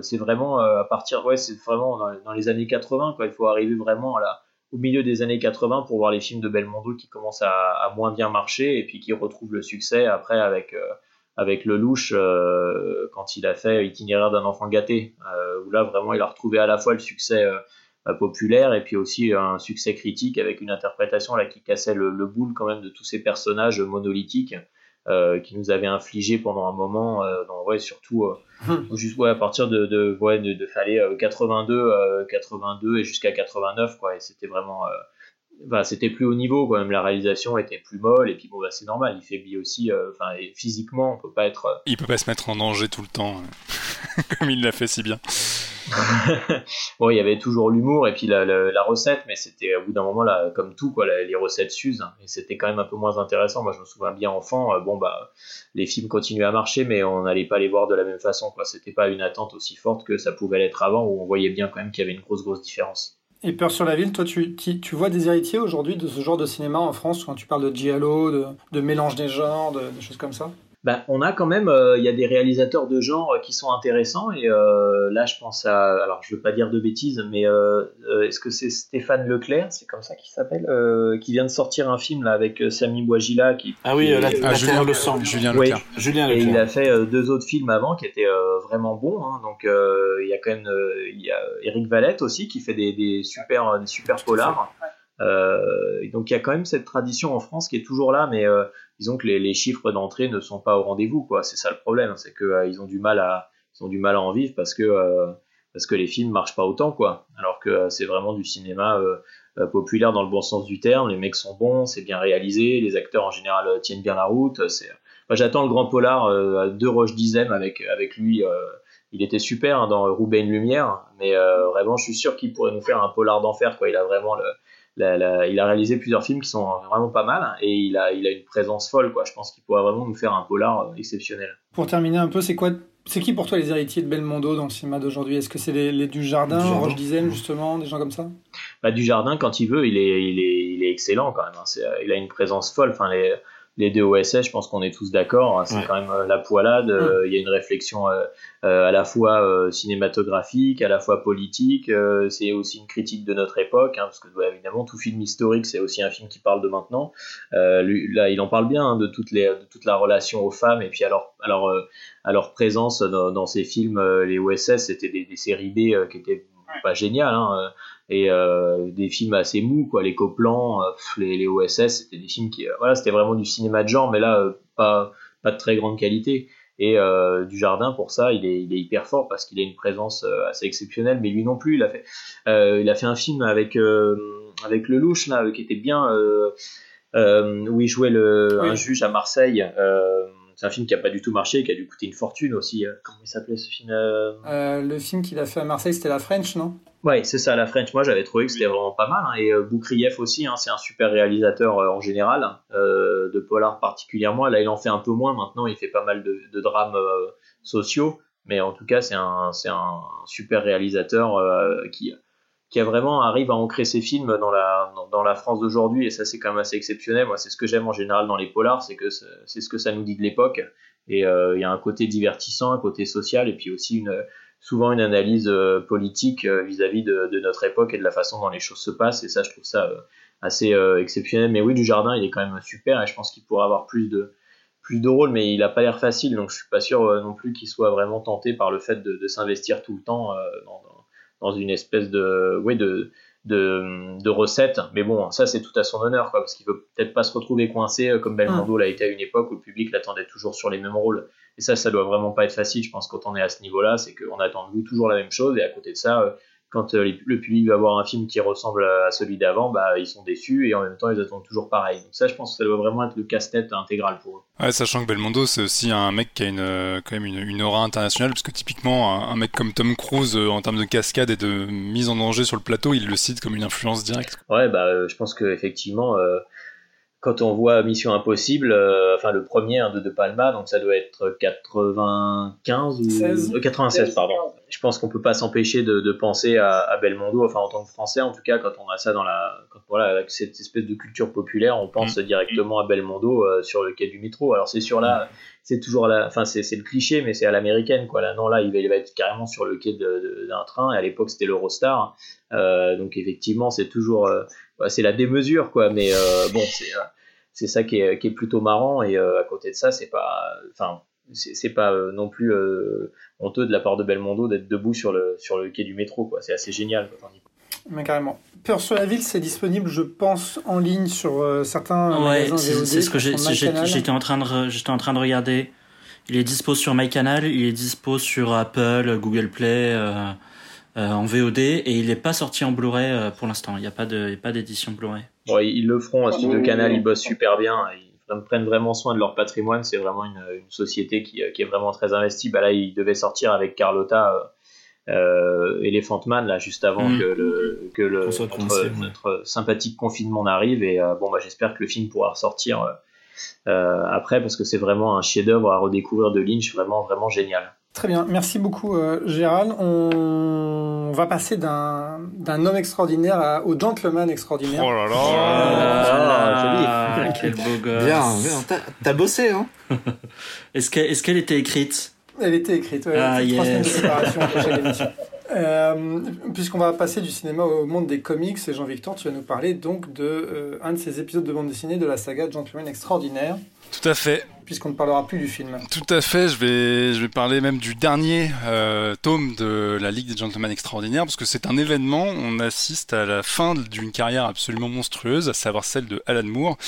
c'est vraiment à partir, ouais, c'est vraiment dans, les années 80, quoi. Il faut arriver vraiment au milieu des années 80 pour voir les films de Belmondo qui commencent à moins bien marcher et puis qui retrouvent le succès après avec avec Lelouch euh, quand il a fait Itinéraire d'un enfant gâté, euh, où là vraiment il a retrouvé à la fois le succès euh, populaire et puis aussi un succès critique avec une interprétation là qui cassait le, le boule quand même de tous ces personnages monolithiques qui nous avaient infligé pendant un moment, dans, ouais, surtout juste ouais, à partir de, de, ouais, de, de fallait 82, 82 et jusqu'à 89 quoi, et c'était vraiment c'était plus haut niveau quand même la réalisation était plus molle et puis bon bah c'est normal il faiblit aussi euh, enfin physiquement on peut pas être euh, il peut pas se mettre en danger tout le temps (laughs) comme il l'a fait si bien (laughs) bon, il y avait toujours l'humour et puis la, la, recette, mais c'était au bout d'un moment, là, comme tout, quoi, les recettes s'usent. Et c'était quand même un peu moins intéressant. Moi, je me souviens bien enfant, euh, bon, bah, les films continuaient à marcher, mais on n'allait pas les voir de la même façon. Quoi. C'était pas une attente aussi forte que ça pouvait l'être avant, où on voyait bien quand même qu'il y avait une grosse, grosse différence. Et Peur sur la ville, toi, tu, tu, vois des héritiers aujourd'hui de ce genre de cinéma en France, quand tu parles de giallo, de, mélange des genres, de choses comme ça? Bah, on a quand même, euh, il y a des réalisateurs de genre qui sont intéressants et euh, là je pense à, alors je veux pas dire de bêtises, mais euh, est-ce que c'est Stéphane Leclerc, c'est comme ça qu'il s'appelle, qui vient de sortir un film là avec Sami Bouajila qui. Ah oui, la, ah, Julien le sang, Julien Leclerc. Julien Leclerc. Et il a fait deux autres films avant qui étaient vraiment bons, hein, donc il y a quand même, il y a Eric Valette aussi qui fait des, des super, des super polars. Euh, donc il y a quand même cette tradition en France qui est toujours là, mais euh, disons que les, chiffres d'entrée ne sont pas au rendez-vous, quoi. C'est ça le problème, c'est qu'ils euh, ont du mal à, ils ont du mal à en vivre parce que parce que les films marchent pas autant, quoi. Alors que c'est vraiment du cinéma populaire dans le bon sens du terme. Les mecs sont bons, c'est bien réalisé, les acteurs en général tiennent bien la route. C'est, j'attends le grand polar à deux Roches Dizem avec avec lui. il était super hein, dans Roubaix une lumière, mais vraiment, je suis sûr qu'il pourrait nous faire un polar d'enfer, quoi. Il a vraiment le il a réalisé plusieurs films qui sont vraiment pas mal hein, et il a, il a une présence folle. Quoi. Je pense qu'il pourrait vraiment nous faire un polar euh, exceptionnel. Pour terminer un peu, c'est quoi c'est qui pour toi les héritiers de Belmondo dans le cinéma d'aujourd'hui? Est-ce que c'est les, les, du Jardin, Roche Dizaine justement, des gens comme ça? Bah, Du Jardin, quand il veut, il est, il est, il est excellent quand même. Hein. il a une présence folle. Enfin, les, les deux OSS, je pense qu'on est tous d'accord. Hein. c'est quand même euh, la poilade. Euh, il y a une réflexion euh, à la fois cinématographique, à la fois politique. c'est aussi une critique de notre époque, hein, parce que évidemment tout film historique, c'est aussi un film qui parle de maintenant. là, il en parle bien hein, de, toutes les, de toute la relation aux femmes et puis alors, alors à leur présence dans, dans ces films. les OSS, c'était des, des, séries B qui étaient pas géniales. Hein, et euh, des films assez mous quoi. Les coplans euh, les, les, OSS c'était des films qui euh, voilà c'était vraiment du cinéma de genre mais là pas pas de très grande qualité. Et du jardin pour ça il est, il est hyper fort parce qu'il a une présence assez exceptionnelle mais lui non plus il a fait il a fait un film avec avec le louche là qui était bien où il jouait le un juge à Marseille c'est un film qui a pas du tout marché, qui a dû coûter une fortune aussi. Comment il s'appelait ce film Le film qu'il a fait à Marseille, c'était La French, non? Ouais, c'est ça, la French. Moi, j'avais trouvé que c'était vraiment pas mal. Hein. Et euh, Boukrieff aussi, hein, c'est un super réalisateur euh, en général, euh, de polar particulièrement. Là, il en fait un peu moins. Maintenant, il fait pas mal de, de drames euh, sociaux. Mais en tout cas, c'est un, c'est un super réalisateur qui, qui a vraiment arrive à ancrer ses films dans la, dans, la France d'aujourd'hui. Et ça, c'est quand même assez exceptionnel. Moi, c'est ce que j'aime en général dans les polars, c'est que c'est ce que ça nous dit de l'époque. Et il y a un côté divertissant, un côté social, et puis aussi une souvent une analyse euh, politique euh, vis-à-vis de, de, notre époque et de la façon dont les choses se passent. Et ça, je trouve ça euh, assez exceptionnel. Mais oui, du jardin, il est quand même super et je pense qu'il pourrait avoir plus de plus de rôles, mais il a pas l'air facile, donc je suis pas sûr non plus qu'il soit vraiment tenté par le fait de, de s'investir tout le temps dans, dans, une espèce de, oui, de, de, de recettes. Mais bon, ça c'est tout à son honneur, quoi, parce qu'il veut peut-être pas se retrouver coincé comme Belmondo l'a été à une époque où le public l'attendait toujours sur les mêmes rôles. Et ça, ça doit vraiment pas être facile, je pense, quand on est à ce niveau-là, c'est qu'on attend de vous toujours la même chose, et à côté de ça, euh, quand euh, le public va voir un film qui ressemble à celui d'avant, bah, ils sont déçus et en même temps ils attendent toujours pareil. Donc ça, je pense que ça doit vraiment être le casse-tête intégral pour eux. Ouais, sachant que Belmondo, c'est aussi un mec qui a une, euh, quand même une, aura internationale, parce que typiquement, un, mec comme Tom Cruise, en termes de cascade et de mise en danger sur le plateau, il le cite comme une influence directe. Ouais, bah, je pense qu'effectivement, quand on voit Mission Impossible, euh, enfin le premier hein, de De Palma, donc ça doit être 95 ou 96, euh, pardon. Je pense qu'on peut pas s'empêcher de, de, penser à, à, Belmondo, enfin en tant que Français en tout cas, quand on a ça dans la, quand, voilà, avec cette espèce de culture populaire, on pense mm. directement à Belmondo euh, sur le quai du métro. Alors c'est sûr là, mm. c'est toujours là, enfin c'est le cliché, mais c'est à l'américaine quoi. Là non là, il va, il va, être carrément sur le quai d'un train. Et à l'époque c'était l'Eurostar, donc effectivement c'est toujours c'est la démesure, quoi. Mais euh, bon, c'est euh, c'est ça qui est, qui est, plutôt marrant. Et euh, à côté de ça, c'est pas, enfin, c'est pas non plus honteux de la part de Belmondo d'être debout sur le sur le quai du métro, quoi. C'est assez génial. Mais carrément. Peur sur la ville, c'est disponible, je pense, en ligne sur certains ouais, C'est ce que j'étais en train de j'étais en train de regarder. Il est dispo sur MyCanal, il est dispo sur Apple, Google Play. Euh, en VOD et il n'est pas sorti en Blu-ray euh, pour l'instant. Il n'y a pas de, pas d'édition Blu-ray. Bon, ils le feront à Studio Canal, ils bossent super bien. Ils prennent vraiment soin de leur patrimoine. C'est vraiment une, une société qui, qui, est vraiment très investie. Bah là, ils devaient sortir avec Carlotta Elephant Man là juste avant mm. que le que le notre, sympathique confinement arrive et bon bah j'espère que le film pourra ressortir après parce que c'est vraiment un chef-d'œuvre à redécouvrir de Lynch vraiment vraiment génial. Très bien, merci beaucoup Gérald. On va passer d'un homme extraordinaire au gentleman extraordinaire. Oh là là, ah, ah, Quel beau gosse Bien, t'as bossé hein (laughs) Est-ce qu'elle était écrite? Elle était écrite, ouais. Ah, yes. Trois semaines de préparation (laughs) euh, Puisqu'on va passer du cinéma au monde des comics, et Jean-Victor, tu vas nous parler donc de euh, un de ces épisodes de bande dessinée de la saga Gentleman Extraordinaire. Tout à fait puisqu'on ne parlera plus du film. Tout à fait, je vais, je vais parler même du dernier euh, tome de la Ligue des Gentlemen Extraordinaires, parce que c'est un événement, on assiste à la fin d'une carrière absolument monstrueuse, à savoir celle de Alan Moore.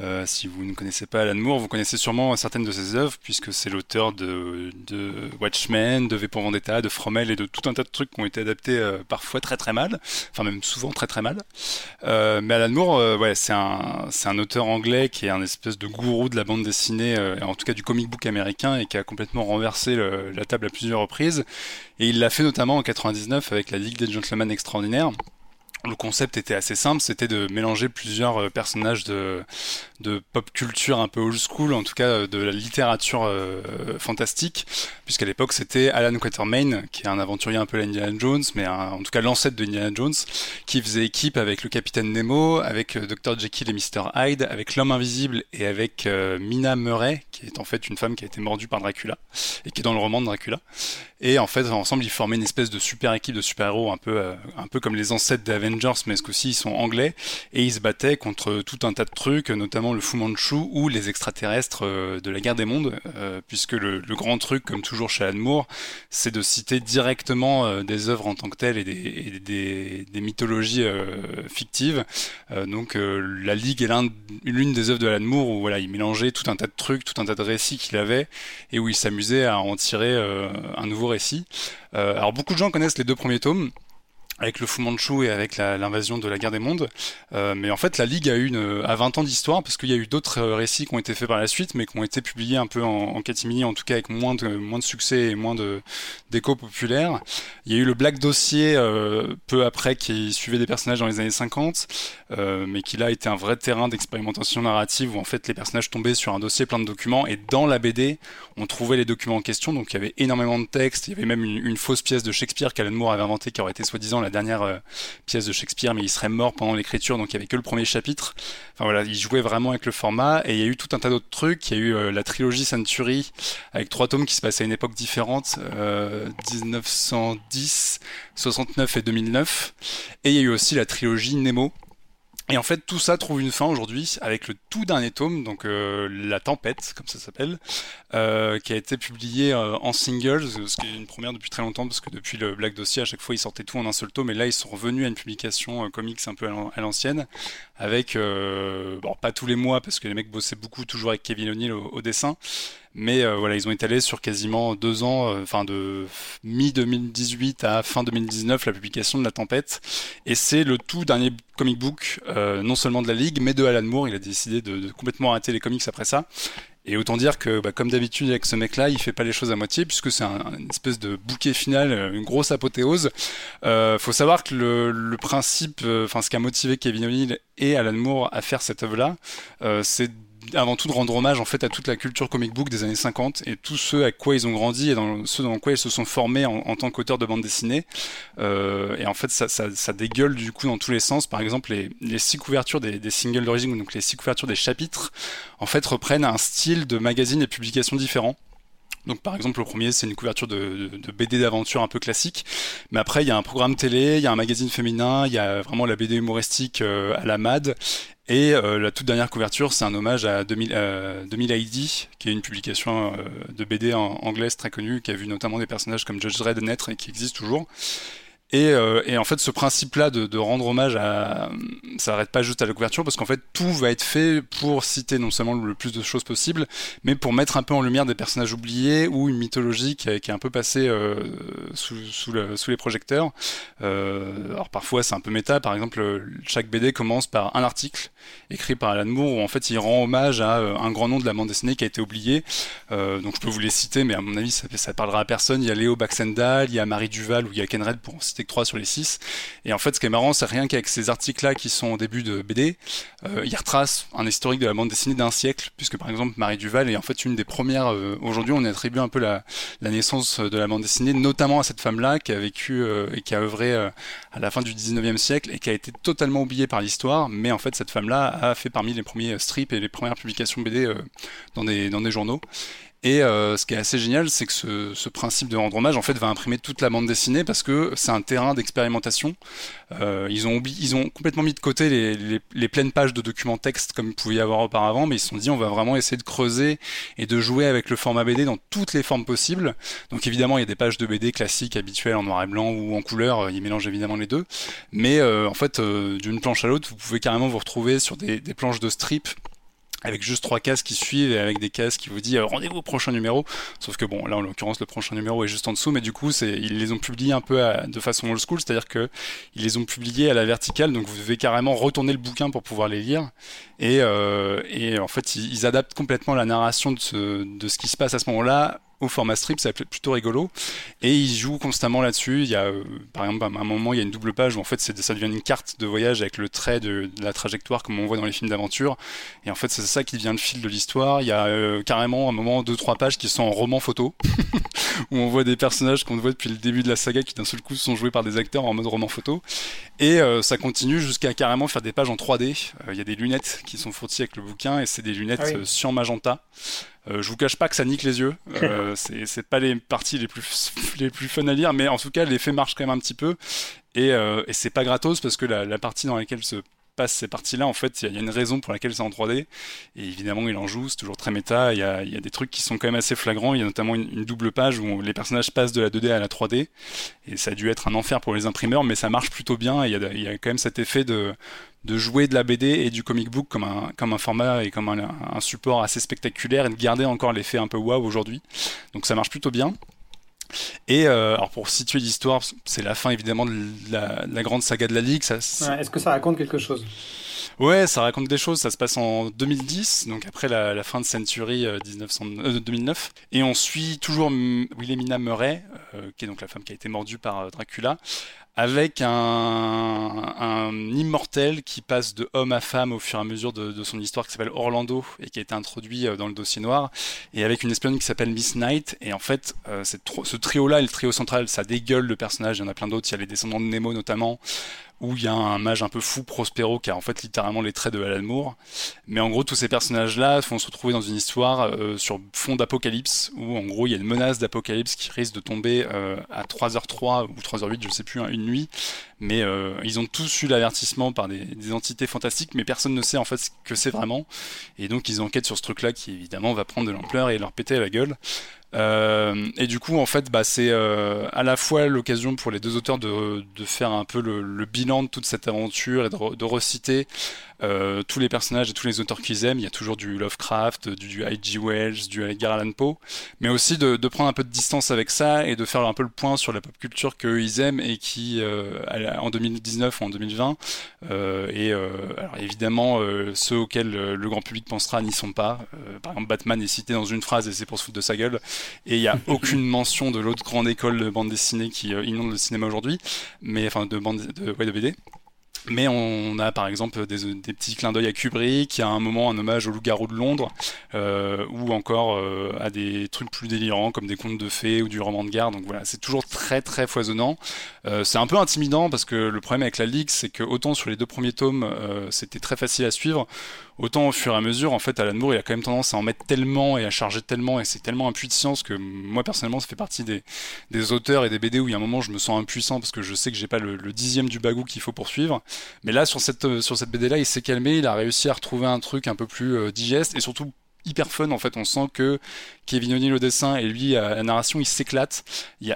Euh, si vous ne connaissez pas Alan Moore, vous connaissez sûrement certaines de ses œuvres, puisque c'est l'auteur de, de Watchmen, de V pour Vendetta, de Fromel et de tout un tas de trucs qui ont été adaptés euh, parfois très très mal, enfin même souvent très très mal. Mais Alan Moore, ouais, c'est un, c'est un auteur anglais qui est un espèce de gourou de la bande dessinée euh, en tout cas du comic book américain, et qui a complètement renversé la table à plusieurs reprises. Et il l'a fait notamment en 99 avec la Ligue des Gentlemen Extraordinaires le concept était assez simple, c'était de mélanger plusieurs euh, personnages de, de pop culture un peu old school, en tout cas euh, de la littérature euh, fantastique, puisqu'à l'époque c'était Alan Quatermain, qui est un aventurier un peu à Indiana Jones, mais en tout cas l'ancêtre de Indiana Jones, qui faisait équipe avec le capitaine Nemo, avec Dr. Jekyll et Mr. Hyde, avec l'homme invisible et avec Mina Murray, qui est en fait une femme qui a été mordue par Dracula, et qui est dans le roman de Dracula. Et en fait, ensemble, ils formaient une espèce de super équipe de super-héros, un peu, euh, un peu comme les ancêtres des Avengers, mais ce coup-ci, ils sont anglais, et ils se battaient contre tout un tas de trucs, notamment le Fu Manchu ou les extraterrestres euh, de la guerre des mondes, euh, puisque le, grand truc, comme toujours chez Alan c'est de citer directement des œuvres en tant que telles et des, mythologies fictives. donc, la Ligue est l'une des œuvres de Alan Moore où voilà, il mélangeait tout un tas de trucs, tout un tas de récits qu'il avait, et où il s'amusait à en tirer un nouveau récit. Euh, alors beaucoup de gens connaissent les deux premiers tomes avec le Fu Manchu et avec l'invasion de la guerre des mondes. Euh, mais en fait, la Ligue a une, a 20 ans d'histoire parce qu'il y a eu d'autres euh, récits qui ont été faits par la suite, mais qui ont été publiés un peu en, en catimini, en tout cas avec moins de, moins de succès et moins d'écho populaire. Il y a eu le Black Dossier euh, peu après qui suivait des personnages dans les années 50, euh, mais qui là était un vrai terrain d'expérimentation narrative où en fait les personnages tombaient sur un dossier plein de documents et dans la BD on trouvait les documents en question. Donc il y avait énormément de textes, il y avait même une, une fausse pièce de Shakespeare qu'Alan Moore avait inventée qui aurait été soi-disant la dernière euh, pièce de Shakespeare, mais il serait mort pendant l'écriture, donc il y avait que le premier chapitre. Voilà, il jouait vraiment avec le format, et il y a eu tout un tas d'autres trucs. Il y a eu euh, la trilogie Century avec trois tomes qui se passaient à une époque différente, 1910, euh, 69 et 2009. Et il y a eu aussi la trilogie Nemo et en fait, tout ça trouve une fin aujourd'hui avec le tout dernier tome, donc euh, La Tempête, comme ça s'appelle, euh, qui a été publié euh, en singles, ce qui est une première depuis très longtemps, parce que depuis le Black Dossier, à chaque fois, ils sortaient tout en un seul tome, et là, ils sont revenus à une publication comics un peu à l'ancienne, avec, bon, pas tous les mois, parce que les mecs bossaient beaucoup, toujours avec Kevin O'Neill au dessin, mais euh, voilà, ils ont étalé sur quasiment deux ans, euh, enfin de mi 2018 à fin 2019, la publication de La Tempête. Et c'est le tout dernier comic book, euh, non seulement de la Ligue, mais de Alan Moore. Il a décidé de, complètement arrêter les comics après ça. Et autant dire que, bah, comme d'habitude avec ce mec-là, il fait pas les choses à moitié puisque c'est un, une espèce de bouquet final, une grosse apothéose. Euh, faut savoir que le, le principe, enfin ce qui a motivé Kevin O'Neill et Alan Moore à faire cette œuvre-là, euh, c'est avant tout de rendre hommage en fait à toute la culture comic book des années 50 et tous ceux à quoi ils ont grandi et dans ceux dans quoi ils se sont formés en, tant qu'auteurs de bande dessinée. Euh, et en fait, ça, dégueule du coup dans tous les sens. Par exemple, les, six couvertures des, des singles d'origine, donc les six couvertures des chapitres, en fait reprennent un style de magazine et publication différent. Donc par exemple le premier c'est une couverture de, BD d'aventure un peu classique, mais après il y a un programme télé, il y a un magazine féminin, il y a vraiment la BD humoristique euh, à la MAD, et euh, la toute dernière couverture c'est un hommage à 2000, euh, 2000 ID, qui est une publication de BD en anglaise très connue, qui a vu notamment des personnages comme Judge Dredd naître et qui existe toujours. Et, euh, et en fait, ce principe-là de, rendre hommage à, ça n'arrête pas juste à la couverture, parce qu'en fait, tout va être fait pour citer non seulement le plus de choses possible, mais pour mettre un peu en lumière des personnages oubliés ou une mythologie qui, est un peu passée euh, sous, sous, le, sous, les projecteurs. Euh, alors parfois, c'est un peu méta. Par exemple, chaque BD commence par un article écrit par Alan Moore où en fait il rend hommage à un grand nom de la bande dessinée qui a été oublié. Donc je peux vous les citer, mais à mon avis, ça, ça parlera à personne. Il y a Léo Baxendal, il y a Marie Duval ou il y a Ken Red pour en citer que 3 sur les 6. Et en fait, ce qui est marrant, c'est rien qu'avec ces articles-là qui sont au début de BD, euh, il retrace un historique de la bande dessinée d'un siècle, puisque par exemple Marie Duval est en fait une des premières. Euh, aujourd'hui, on attribue un peu la, la, naissance de la bande dessinée, notamment à cette femme-là qui a vécu euh, et qui a œuvré euh, à la fin du 19e siècle et qui a été totalement oubliée par l'histoire. Mais en fait, cette femme-là a fait parmi les premiers strips et les premières publications BD dans des dans des journaux. Et euh, ce qui est assez génial, c'est que ce, principe de rendre hommage, en fait, va imprimer toute la bande dessinée parce que c'est un terrain d'expérimentation. Euh, ils ont complètement mis de côté les, pleines pages de documents texte comme il pouvait y avoir auparavant, mais ils se sont dit on va vraiment essayer de creuser et de jouer avec le format BD dans toutes les formes possibles. Donc évidemment, il y a des pages de BD classiques, habituelles, en noir et blanc ou en couleur. Ils mélangent évidemment les deux. Mais euh, en fait, euh, d'une planche à l'autre, vous pouvez carrément vous retrouver sur des, des planches de strip avec juste trois cases qui suivent et avec des cases qui vous dit euh, rendez-vous au prochain numéro. Sauf que bon, là en l'occurrence le prochain numéro est juste en dessous, mais du coup c'est ils les ont publiés un peu de façon old school, c'est-à-dire que ils les ont publiés à la verticale, donc vous devez carrément retourner le bouquin pour pouvoir les lire. Et, euh, et en fait ils, ils, adaptent complètement la narration de ce, de ce qui se passe à ce moment-là au format strip, c'est plutôt rigolo. Et il joue constamment là-dessus. Il y a, euh, par exemple, à un moment, il y a une double page où en fait, ça devient une carte de voyage avec le trait de, de la trajectoire comme on voit dans les films d'aventure. Et en fait, c'est ça qui devient le fil de l'histoire. Il y a euh, carrément un moment, deux, trois pages qui sont en roman photo, (laughs) où on voit des personnages qu'on voit depuis le début de la saga qui d'un seul coup sont joués par des acteurs en mode roman photo. Et euh, ça continue jusqu'à carrément faire des pages en 3D. Euh, il y a des lunettes qui sont fournies avec le bouquin et c'est des lunettes ah oui. cyan magenta. Euh, je vous cache pas que ça nique les yeux. Euh, (laughs) c'est pas les parties les plus (laughs) les plus fun à lire, mais en tout cas l'effet marche quand même un petit peu. Et, euh, et c'est pas gratos parce que la, la, partie dans laquelle se ces parties-là, en fait, il y, a une raison pour laquelle c'est en 3D. Et évidemment, il en joue, c'est toujours très méta. Il y a, des trucs qui sont quand même assez flagrants. Il y a notamment une, double page où les personnages passent de la 2D à la 3D. Et ça a dû être un enfer pour les imprimeurs, mais ça marche plutôt bien. Il y a, quand même cet effet de, jouer de la BD et du comic book comme un, format et comme un, un support assez spectaculaire et de garder encore l'effet un peu wow aujourd'hui. Donc ça marche plutôt bien. Et euh, alors pour situer l'histoire, c'est la fin évidemment de la, de la, grande saga de la Ligue. Ouais, Est-ce que ça raconte quelque chose? Ouais, ça raconte des choses. Ça se passe en 2010, donc après la, la fin de Century euh, 1900, euh, 2009. Et on suit toujours Wilhelmina Murray, euh, qui est donc la femme qui a été mordue par Dracula, avec un, immortel qui passe de homme à femme au fur et à mesure de, son histoire qui s'appelle Orlando et qui a été introduit dans le dossier noir et avec une espionne qui s'appelle Miss Knight. Et en fait euh, ce trio là le trio central ça dégueule le personnage il y en a plein d'autres il y a les descendants de Nemo notamment où il y a un mage un peu fou, Prospero, qui a en fait littéralement les traits de Alan Moore. Mais en gros, tous ces personnages-là vont se retrouver dans une histoire euh, sur fond d'apocalypse, où en gros, il y a une menace d'apocalypse qui risque de tomber euh, à 3h03 ou 3h08, je sais plus, hein, une nuit. Mais euh, ils ont tous eu l'avertissement par des, entités fantastiques, mais personne ne sait en fait ce que c'est vraiment. Et donc, ils enquêtent sur ce truc-là qui évidemment va prendre de l'ampleur et leur péter à la gueule. Euh, et du coup, en fait, bah, c'est euh, à la fois l'occasion pour les deux auteurs de, faire un peu le, bilan de toute cette aventure et de reciter euh, tous les personnages et tous les auteurs qu'ils aiment. Il y a toujours du Lovecraft, du, H.G. Wells, du Edgar Allan Poe, mais aussi de, de, prendre un peu de distance avec ça et de faire un peu le point sur la pop culture qu'eux ils aiment et qui, euh, en 2019 ou en 2020, euh, et alors évidemment ceux auxquels le grand public pensera n'y sont pas. par exemple, Batman est cité dans une phrase et c'est pour se foutre de sa gueule. Et il n'y a (laughs) aucune mention de l'autre grande école de bande dessinée qui euh, inonde le cinéma aujourd'hui, mais enfin de bande de, ouais, de BD. Mais on a par exemple des, petits clins d'œil à Kubrick, a un moment un hommage au loup-garou de Londres, euh, ou encore euh, à des trucs plus délirants comme des contes de fées ou du roman de gare. Donc voilà, c'est toujours très très foisonnant. Euh, c'est un peu intimidant parce que le problème avec la Ligue, c'est que autant sur les deux premiers tomes, c'était très facile à suivre, autant au fur et à mesure, en fait, Alan Moore, il a quand même tendance à en mettre tellement et à charger tellement, et c'est tellement impuissant que moi personnellement, ça fait partie des, auteurs et des BD où il y a un moment, je me sens impuissant parce que je sais que j'ai pas le, dixième du bagou qu'il faut poursuivre. Mais là, sur cette, sur cette BD là, il s'est calmé, il a réussi à retrouver un truc un peu plus euh, digeste et surtout hyper fun. En fait, on sent que Kevin O'Neill au dessin et lui à la narration, il s'éclate.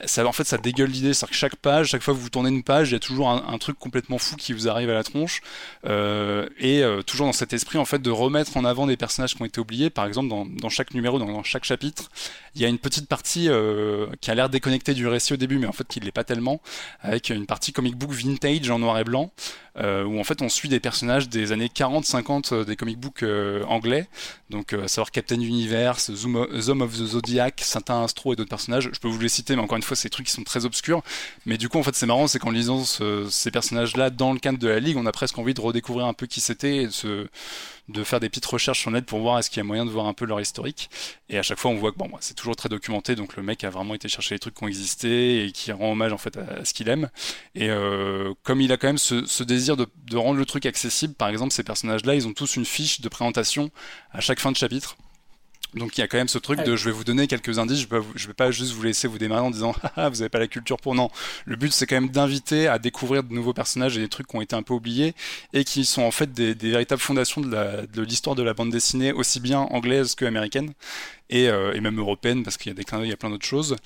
Ça, en fait, ça dégueule l'idée. C'est-à-dire que chaque page, chaque fois que vous tournez une page, il y a toujours un, truc complètement fou qui vous arrive à la tronche. Euh, et euh, toujours dans cet esprit, en fait, de remettre en avant des personnages qui ont été oubliés. Par exemple, dans, chaque numéro, dans, chaque chapitre, il y a une petite partie euh, qui a l'air déconnectée du récit au début, mais en fait, qui ne l'est pas tellement, avec une partie comic book vintage en noir et blanc. Euh, où en fait on suit des personnages des années 40-50 euh, des comic books euh, anglais, donc Captain Universe, Zoom, of the Zodiac, Saint Astro et d'autres personnages. Je peux vous les citer, mais encore une fois, c'est des trucs qui sont très obscurs. Mais du coup, en fait, c'est marrant, c'est qu'en lisant ces personnages-là dans le cadre de la ligue, on a presque envie de redécouvrir un peu qui c'était et de se de faire des petites recherches sur net pour voir est-ce qu'il y a moyen de voir un peu leur historique. Et à chaque fois, on voit que bon, c'est toujours très documenté, donc le mec a vraiment été chercher les trucs qui ont existé et qui rend hommage en fait à, ce qu'il aime. Et euh, comme il a quand même ce, désir de, de rendre le truc accessible, par exemple, ces personnages-là, ils ont tous une fiche de présentation à chaque fin de chapitre. Donc il y a quand même ce truc de je vais vous donner quelques indices, je vais, vais pas juste vous laisser vous démarrer en disant (laughs) ah vous avez pas la culture pour non. Le but c'est quand même d'inviter à découvrir de nouveaux personnages et des trucs qui ont été un peu oubliés et qui sont en fait des, véritables fondations de l'histoire de, de la bande dessinée aussi bien anglaise que américaine et, euh, et même européenne parce qu'il y a des clins il y a plein d'autres choses.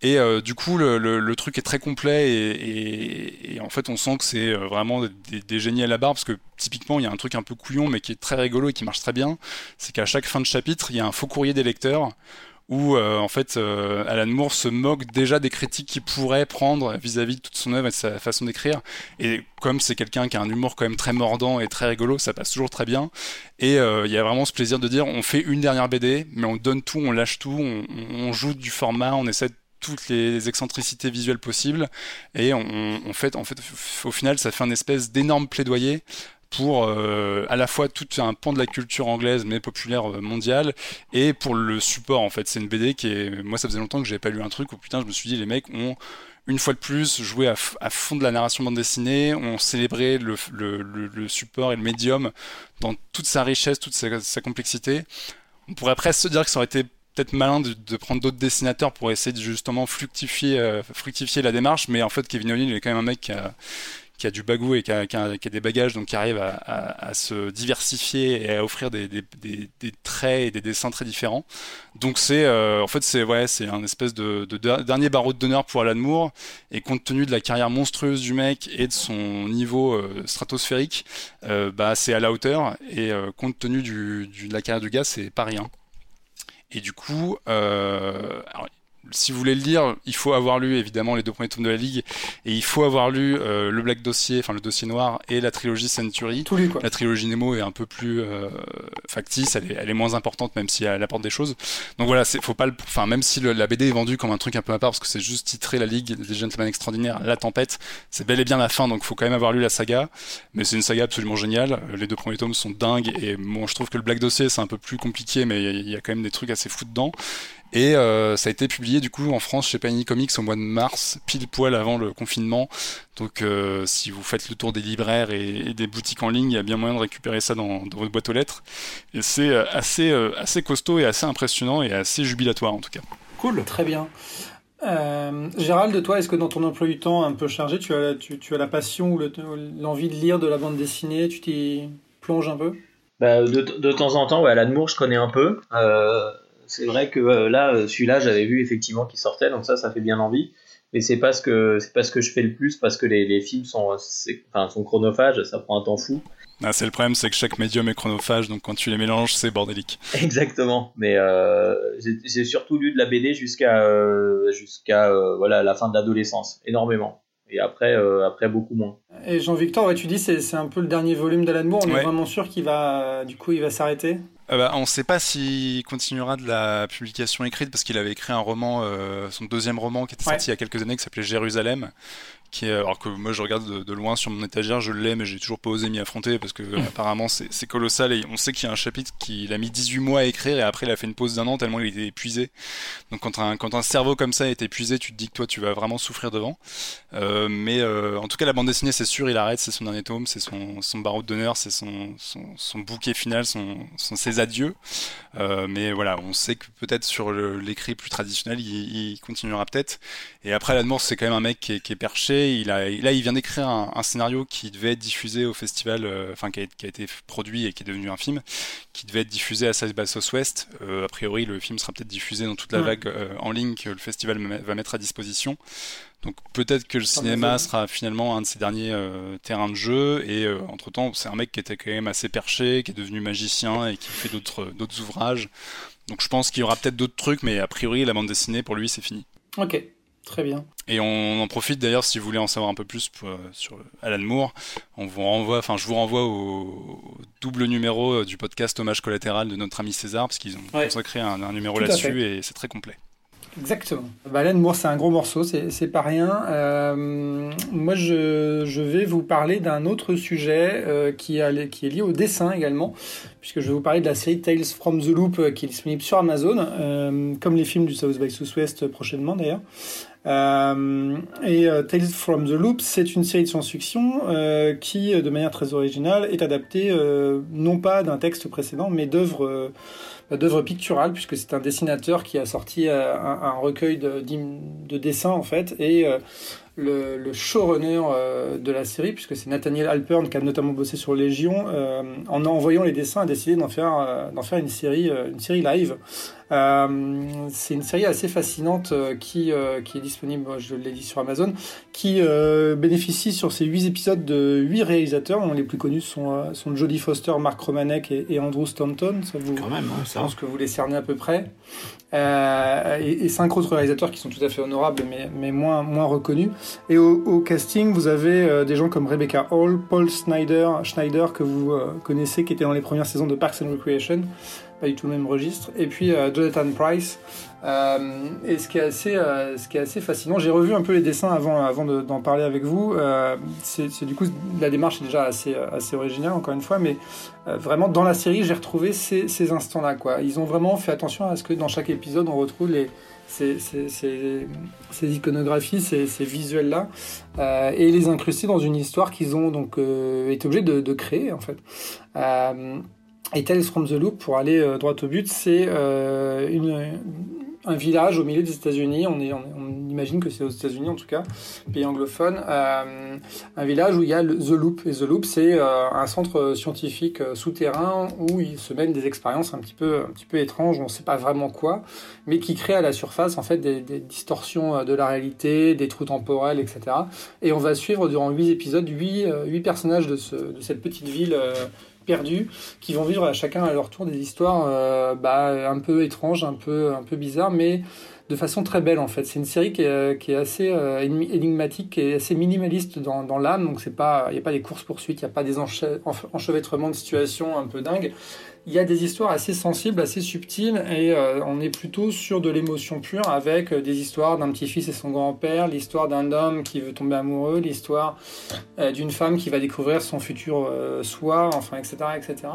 Et euh, du coup, le, truc est très complet et, et, et en fait, on sent que c'est euh, vraiment des, des, génies à la barre parce que typiquement, il y a un truc un peu couillon mais qui est très rigolo et qui marche très bien. C'est qu'à chaque fin de chapitre, il y a un faux courrier des lecteurs où euh, en fait euh, Alan Moore se moque déjà des critiques qu'il pourrait prendre vis-à-vis de toute son œuvre et de sa façon d'écrire. Et comme c'est quelqu'un qui a un humour quand même très mordant et très rigolo, ça passe toujours très bien. Et euh, il y a vraiment ce plaisir de dire on fait une dernière BD, mais on donne tout, on lâche tout, on, joue du format, on essaie toutes les excentricités visuelles possibles et on, on fait en fait au final ça fait un espèce d'énorme plaidoyer pour euh, à la fois tout un pan de la culture anglaise mais populaire euh, mondiale et pour le support en fait. C'est une BD qui est moi ça faisait longtemps que j'avais pas lu un truc où putain je me suis dit les mecs ont une fois de plus joué à, fond de la narration bande dessinée ont célébré le, le, support et le médium dans toute sa richesse toute sa, complexité. On pourrait presque se dire que ça aurait été peut-être malin de, prendre d'autres dessinateurs pour essayer justement fructifier, euh, fructifier la démarche mais en fait Kevin O'Neill est quand même un mec qui a qui a du bagou et qui a, des bagages, donc qui arrive à, se diversifier et à offrir des, traits et des dessins très différents. Donc c'est, euh, en fait, c'est ouais, c'est un espèce de, de, dernier barreau d'honneur pour Alan Moore. Et compte tenu de la carrière monstrueuse du mec et de son niveau euh, stratosphérique, euh, bah c'est à la hauteur. Et compte tenu de la carrière du gars, c'est pas rien. Et du coup, si vous voulez le lire, il faut avoir lu évidemment les deux premiers tomes de la Ligue et il faut avoir lu euh, le Black Dossier, enfin le dossier noir et la trilogie Century. Tout lu, quoi. La trilogie Nemo est un peu plus euh, factice, elle est, elle est, moins importante même si elle apporte des choses. Donc voilà, c'est faut pas le, enfin même si le, la BD est vendue comme un truc un peu à part parce que c'est juste titré la Ligue des Gentlemen extraordinaires, la tempête, c'est bel et bien la fin donc faut quand même avoir lu la saga. Mais c'est une saga absolument géniale. Les deux premiers tomes sont dingues et bon je trouve que le Black Dossier c'est un peu plus compliqué mais il y, y, a quand même des trucs assez fous dedans. Et euh, ça a été publié du coup en France chez Panini Comics au mois de mars, pile poil avant le confinement. Donc euh, si vous faites le tour des libraires et, des boutiques en ligne, il y a bien moyen de récupérer ça dans, votre boîte aux lettres. Et c'est euh, assez, assez costaud et assez impressionnant et assez jubilatoire en tout cas. Cool, très bien. Euh, Gérald, toi, est-ce que dans ton emploi du temps un peu chargé, tu as, tu, tu as la passion ou l'envie de lire de la bande dessinée Tu t'y plonges un peu? Bah, de, de, temps en temps, ouais, Alan Moore, je connais un peu. Euh, c'est vrai que euh, là, euh, celui-là, j'avais vu effectivement qu'il sortait, donc ça, ça fait bien envie. Mais c'est pas ce que c'est pas ce que je fais le plus parce que les, les films sont, enfin, sont chronophages, ça prend un temps fou. Ah, c'est le problème, c'est que chaque médium est chronophage, donc quand tu les mélanges, c'est bordélique. (laughs) Exactement. Mais euh, j'ai surtout lu de la BD jusqu'à euh, jusqu'à euh, voilà la fin de l'adolescence, énormément. Et après, après beaucoup moins. Et Jean-Victor, tu dis c'est c'est un peu le dernier volume d'Alan Moore. On est vraiment sûr qu'il va du coup il va s'arrêter? Euh, bah, on ne sait pas s'il continuera de la publication écrite parce qu'il avait écrit un roman, euh, son deuxième roman qui était sorti il y a quelques années qui s'appelait Jérusalem, qui est, alors que moi je regarde de, loin sur mon étagère, je l'ai mais j'ai toujours pas osé m'y affronter parce que (laughs) apparemment c'est colossal et on sait qu'il y a un chapitre qu'il a mis 18 mois à écrire et après il a fait une pause d'un an tellement il était épuisé. Donc quand un, quand un cerveau comme ça est épuisé, tu te dis que toi tu vas vraiment souffrir devant. Euh, mais euh, en tout cas la bande dessinée c'est sûr il arrête, c'est son dernier tome, c'est son, son barreau d'honneur, c'est son, son, son, bouquet final, son, son ses adieux. Euh, mais voilà, on sait que peut-être sur l'écrit plus traditionnel il, il continuera peut-être. Et après la c'est quand même un mec qui est, qui est perché Il a, là, il vient d'écrire un, scénario qui devait être diffusé au festival, euh, enfin qui, a, été produit et qui est devenu un film, qui devait être diffusé à South by Southwest. Euh, a priori, le film sera peut-être diffusé dans toute la vague euh, en ligne que le festival va mettre à disposition. Donc peut-être que le cinéma sera finalement un de ses derniers terrains de jeu. Et entre temps, c'est un mec qui était quand même assez perché, qui est devenu magicien et qui fait d'autres ouvrages. Donc je pense qu'il y aura peut-être d'autres trucs, mais a priori, la bande dessinée pour lui, c'est fini. Ok. Très bien. Et on en profite d'ailleurs si vous voulez en savoir un peu plus euh, sur Alan Moore, on vous renvoie, enfin je vous renvoie au double numéro euh, du podcast Hommage collatéral de notre ami César parce qu'ils ont consacré un, numéro là-dessus et c'est très complet. Exactement. Bah, Alan Moore, c'est un gros morceau, c'est pas rien. Euh, moi, je, je, vais vous parler d'un autre sujet qui, qui, est lié au dessin également, puisque je vais vous parler de la série Tales from the Loop qui est disponible sur Amazon, comme les films du South by Southwest prochainement d'ailleurs. Euh, et euh, Tales from the Loop, c'est une série de science-fiction euh, qui, de manière très originale, est adaptée non pas d'un texte précédent, mais d'œuvres picturales, puisque c'est un dessinateur qui a sorti un, recueil de, de, dessins en fait, et le, showrunner de la série, puisque c'est Nathaniel Alpern qui a notamment bossé sur Légion, en envoyant les dessins a décidé d'en faire, d'en faire une série, une série live euh, c'est une série assez fascinante euh, qui, euh, qui est disponible, je l'ai dit sur Amazon, qui bénéficie sur ces 8 épisodes de 8 réalisateurs. les plus connus sont, sont Jodie Foster, Mark Romanek et, Andrew Stanton. Ça vous, Quand même, hein, je pense que vous les cernez à peu près. Et, et, cinq autres réalisateurs qui sont tout à fait honorables mais, mais moins, moins reconnus. Et au, casting, vous avez des gens comme Rebecca Hall, Paul Snyder, Schneider que vous connaissez, qui était dans les premières saisons de Parks and Recreation pas du tout le même registre. Et puis euh, Jonathan Price. Euh, et ce qui est assez, euh, ce qui est assez fascinant, j'ai revu un peu les dessins avant, avant d'en parler avec vous. c'est du coup la démarche est déjà assez, assez originale encore une fois, mais vraiment dans la série j'ai retrouvé ces, instants-là. Ils ont vraiment fait attention à ce que dans chaque épisode on retrouve les, ces, iconographies, ces, visuels-là, euh, et les incruster dans une histoire qu'ils ont donc été obligés de, créer en fait. Euh, et Tales from the Loop, pour aller euh, droit au but, c'est euh, une, un village au milieu des États-Unis. On, est, on, imagine que c'est aux États-Unis en tout cas, pays anglophone. Euh, un village où il y a The Loop. Et The Loop, c'est un centre scientifique souterrain où il se mènent des expériences un petit peu, étranges. On ne sait pas vraiment quoi, mais qui créent à la surface en fait des, distorsions de la réalité, des trous temporels, etc. Et on va suivre durant huit épisodes huit, huit personnages de, ce, de cette petite ville perdus, qui vont vivre à chacun à leur tour des histoires euh, bah, un peu étranges, un peu, un peu bizarres, mais de façon très belle en fait. C'est une série qui est, qui est assez euh, énigmatique et assez minimaliste dans, dans l'âme, donc il n'y a pas des courses poursuites, il n'y a pas des enchevêtrements de situations un peu dingues il y a des histoires assez sensibles, assez subtiles, et euh, on est plutôt sur de l'émotion pure avec euh, des histoires d'un petit-fils et son grand-père, l'histoire d'un homme qui veut tomber amoureux, l'histoire euh, d'une femme qui va découvrir son futur soi, enfin, etc., etc.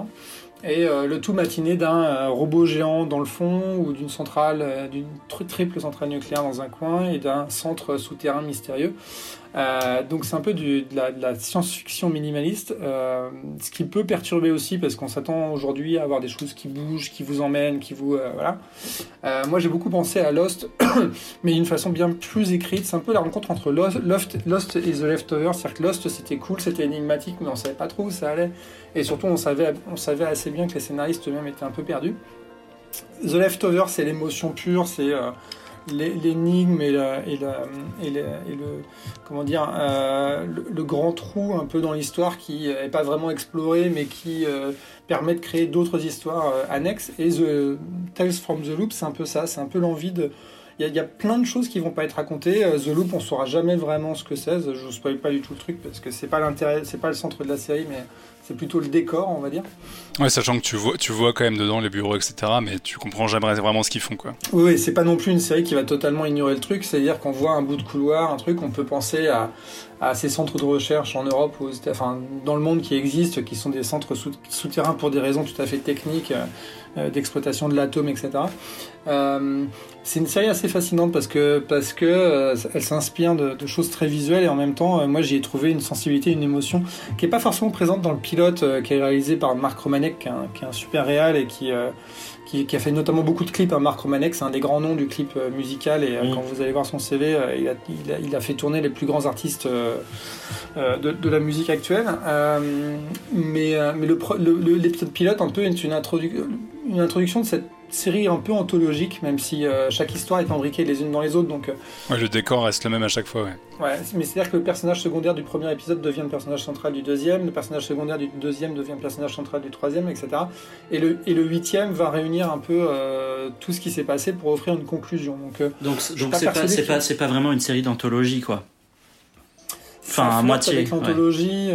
Et le tout matiné d'un robot géant dans le fond, ou d'une centrale, d'une triple centrale nucléaire dans un coin, et d'un centre souterrain mystérieux. Euh, donc c'est un peu de la, science-fiction minimaliste, euh, ce qui peut perturber aussi parce qu'on s'attend aujourd'hui à avoir des choses qui bougent, qui vous emmènent, qui vous euh, voilà. moi j'ai beaucoup pensé à Lost, (coughs) mais d'une façon bien plus écrite. C'est un peu la rencontre entre Lost, Lost, et The Leftovers. C'est-à-dire que Lost c'était cool, c'était énigmatique, mais on savait pas trop où ça allait, et surtout on savait, on savait assez bien que les scénaristes eux-mêmes étaient un peu perdus. The Leftovers c'est l'émotion pure, c'est l'énigme et, le, comment dire, euh, le, grand trou un peu dans l'histoire qui n'est pas vraiment exploré mais qui euh, permet de créer d'autres histoires euh, annexes. Et The Tales from the Loop, c'est un peu ça, c'est un peu l'envie de... Il y, a plein de choses qui vont pas être racontées. The Loop, on saura jamais vraiment ce que c'est. Je ne spoil pas du tout le truc parce que c'est pas pas le centre de la série, mais c'est plutôt le décor, on va dire. Ouais, sachant que tu vois, tu vois quand même dedans les bureaux, etc., mais tu comprends jamais vraiment ce qu'ils font, quoi. Oui, c'est pas non plus une série qui va totalement ignorer le truc, c'est-à-dire qu'on voit un bout de couloir, un truc, on peut penser à, à ces centres de recherche en Europe, ou enfin, dans le monde qui existent, qui sont des centres souterrains pour des raisons tout à fait techniques. Euh, euh, d'exploitation de l'atome, etc. Euh, c'est une série assez fascinante parce que parce que euh, elle s'inspire de, choses très visuelles et en même temps, moi j'y ai trouvé une sensibilité, une émotion qui est pas forcément présente dans le pilote qui est réalisé par Marc Romanek, qui est un, super réal et qui, qui, a fait notamment beaucoup de clips. Hein. Marc Romanek, c'est un des grands noms du clip musical et quand vous allez voir son CV, il a, il, a, fait tourner les plus grands artistes de, de, la musique actuelle. mais mais l'épisode le, pilote un peu est une, une introduction de cette série un peu anthologique, même si euh, chaque histoire est imbriquée les unes dans les autres. Donc, euh, ouais, le décor reste le même à chaque fois. Ouais, ouais mais c'est-à-dire que le personnage secondaire du premier épisode devient le personnage central du deuxième, le personnage secondaire du deuxième devient le personnage central du troisième, etc. Et le, et le huitième va réunir un peu euh, tout ce qui s'est passé pour offrir une conclusion. Donc, donc c'est pas, c'est pas, pas, vraiment une série d'anthologie, quoi. Enfin, à moitié. Avec l'anthologie.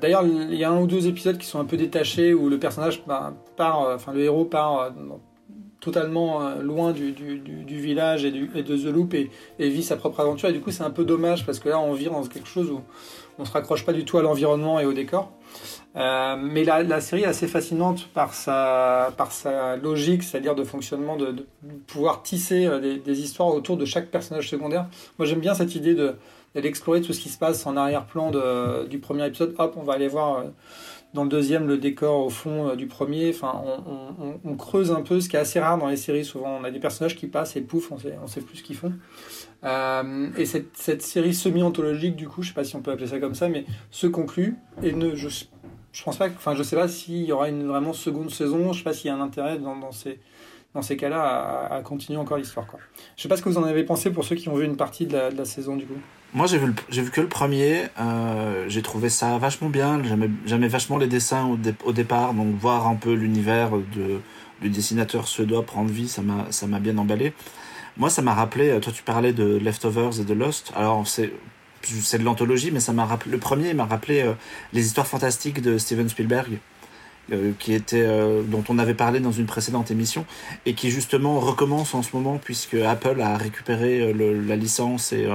D'ailleurs, il y a un ou deux épisodes qui sont un peu détachés où le personnage bah, part, enfin le héros part totalement euh, loin du, village et, de The Loop et, vit sa propre aventure. Et du coup, c'est un peu dommage parce que là, on vit dans quelque chose où on se raccroche pas du tout à l'environnement et au décor. Euh, mais la, série est assez fascinante par sa, logique, c'est-à-dire de fonctionnement, de, pouvoir tisser euh, des, histoires autour de chaque personnage secondaire. Moi, j'aime bien cette idée d'aller explorer tout ce qui se passe en arrière-plan du premier épisode. Hop, on va aller voir dans le deuxième le décor au fond euh, du premier. Enfin, on, creuse un peu, ce qui est assez rare dans les séries. Souvent, on a des personnages qui passent et pouf, on sait, sait plus ce qu'ils font. Euh, et cette, série semi-anthologique, du coup, je sais pas si on peut appeler ça comme ça, mais se conclut et ne, je, je pense pas, enfin, je sais pas s'il y aura une vraiment seconde saison. Je sais pas s'il y a un intérêt dans, ces dans ces cas-là à, continuer encore l'histoire. Je sais pas ce que vous en avez pensé pour ceux qui ont vu une partie de la, de la saison du coup. Moi, j'ai vu, vu que le premier. Euh, j'ai trouvé ça vachement bien. J'aimais, vachement les dessins au, au, départ. Donc, voir un peu l'univers de, du dessinateur suédois prendre vie, ça m'a, bien emballé. Moi, ça m'a rappelé. Toi, tu parlais de Leftovers et de Lost. Alors, c'est, c'est de l'anthologie, mais ça m'a rappelé. Le premier m'a rappelé euh, les histoires fantastiques de Steven Spielberg. Euh, qui était euh, dont on avait parlé dans une précédente émission et qui justement recommence en ce moment puisque Apple a récupéré euh, la licence et,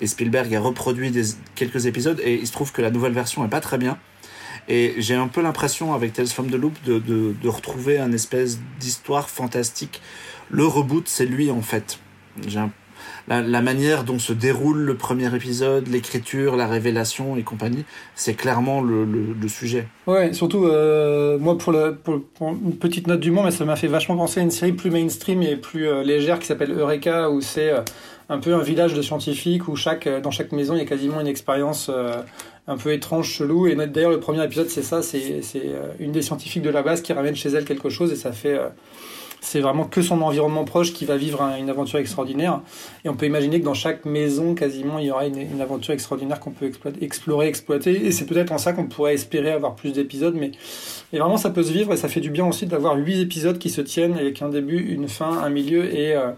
et Spielberg a reproduit des, quelques épisodes et il se trouve que la nouvelle version est pas très bien. Et j'ai un peu l'impression avec Tales from the Loop de, de, de retrouver un espèce d'histoire fantastique. Le reboot c'est lui en fait. J'ai un la, manière dont se déroule le premier épisode, l'écriture, la révélation et compagnie, c'est clairement le, sujet. Ouais, surtout, euh, moi, pour, une petite note du monde, mais ça m'a fait vachement penser à une série plus mainstream et plus euh, légère qui s'appelle Eureka, où c'est euh, un peu un village de scientifiques où chaque, dans chaque maison, il y a quasiment une expérience un peu étrange, chelou. Et d'ailleurs, le premier épisode, c'est ça, c'est une des scientifiques de la base qui ramène chez elle quelque chose et ça fait c'est vraiment que son environnement proche qui va vivre une aventure extraordinaire. Et on peut imaginer que dans chaque maison, quasiment, il y aura une, aventure extraordinaire qu'on peut explorer, exploiter. Et c'est peut-être en ça qu'on pourrait espérer avoir plus d'épisodes. Mais et vraiment, ça peut se vivre et ça fait du bien aussi d'avoir huit épisodes qui se tiennent avec un début, une fin, un milieu et, euh,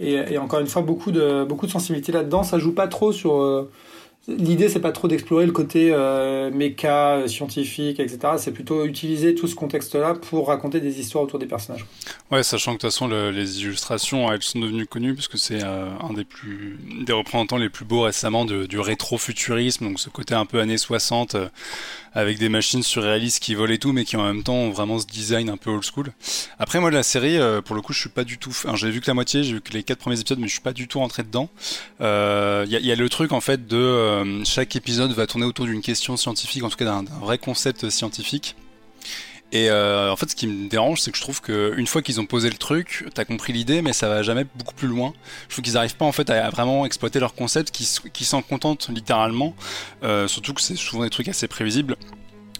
et, encore une fois, beaucoup de, beaucoup de sensibilité là-dedans. Ça joue pas trop sur. Euh, L'idée, c'est pas trop d'explorer le côté euh, méca, scientifique, etc. C'est plutôt utiliser tout ce contexte-là pour raconter des histoires autour des personnages. Ouais, sachant que de toute façon, les illustrations, elles sont devenues connues parce que c'est euh, un des plus des représentants les plus beaux récemment du rétrofuturisme, donc ce côté un peu années 60 avec des machines surréalistes qui volent et tout, mais qui en même temps ont vraiment ce design un peu old school. Après, moi, la série, pour le coup, je suis pas du tout. Enfin, j'ai vu que la moitié, j'ai vu que les quatre premiers épisodes, mais je suis pas du tout rentré dedans. Il y, y, a le truc en fait de euh, chaque épisode va tourner autour d'une question scientifique, en tout cas d'un vrai concept scientifique. Et euh, en fait, ce qui me dérange, c'est que je trouve qu'une fois qu'ils ont posé le truc, t'as compris l'idée, mais ça va jamais beaucoup plus loin. Je trouve qu'ils n'arrivent pas en fait à, vraiment exploiter leur concept, qui, s'en contentent littéralement. Euh, surtout que c'est souvent des trucs assez prévisibles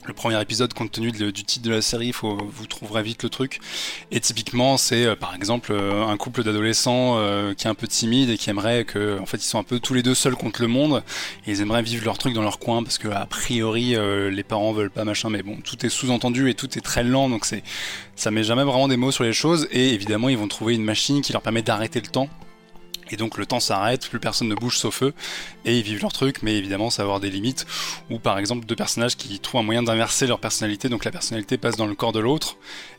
le premier épisode, compte tenu du titre de la série, vous trouverez vite le truc. Et typiquement, c'est euh, par exemple euh, un couple d'adolescents euh, qui est un peu timide et qui aimerait que, en fait, ils sont un peu tous les deux seuls contre le monde ils aimeraient vivre leur truc dans leur coin parce que a priori les parents veulent pas machin. Mais bon, tout est sous-entendu et tout est très lent, donc c'est ça met jamais vraiment des mots sur les choses. Et évidemment, ils vont trouver une machine qui leur permet d'arrêter le temps et donc le temps s'arrête, plus personne ne bouge sauf eux, et ils vivent leur truc, mais évidemment ça va avoir des limites, ou par exemple deux personnages qui trouvent un moyen d'inverser leur personnalité, donc la personnalité passe dans le corps de l'autre,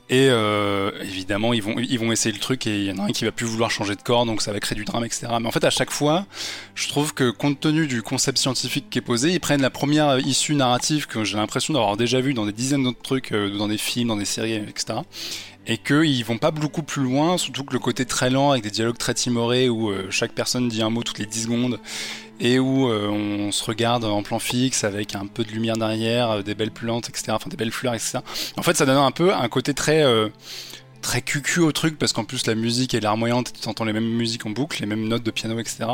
et euh, évidemment ils vont, ils vont essayer le truc, et il y en a un qui va plus vouloir changer de corps, donc ça va créer du drame, etc. Mais en fait à chaque fois, je trouve que compte tenu du concept scientifique qui est posé, ils prennent la première issue narrative que j'ai l'impression d'avoir déjà vu dans des dizaines d'autres trucs, euh, dans des films, dans des séries, etc et qu'ils vont pas beaucoup plus loin, surtout que le côté très lent avec des dialogues très timorés où euh, chaque personne dit un mot toutes les 10 secondes et où euh, on se regarde en plan fixe avec un peu de lumière derrière, euh, des belles plantes, etc. Enfin des belles fleurs, etc. En fait, ça donne un peu un côté très très cucu au truc parce qu'en plus la musique est larmoyante, tu entends les mêmes musiques en boucle, les mêmes notes de piano, etc.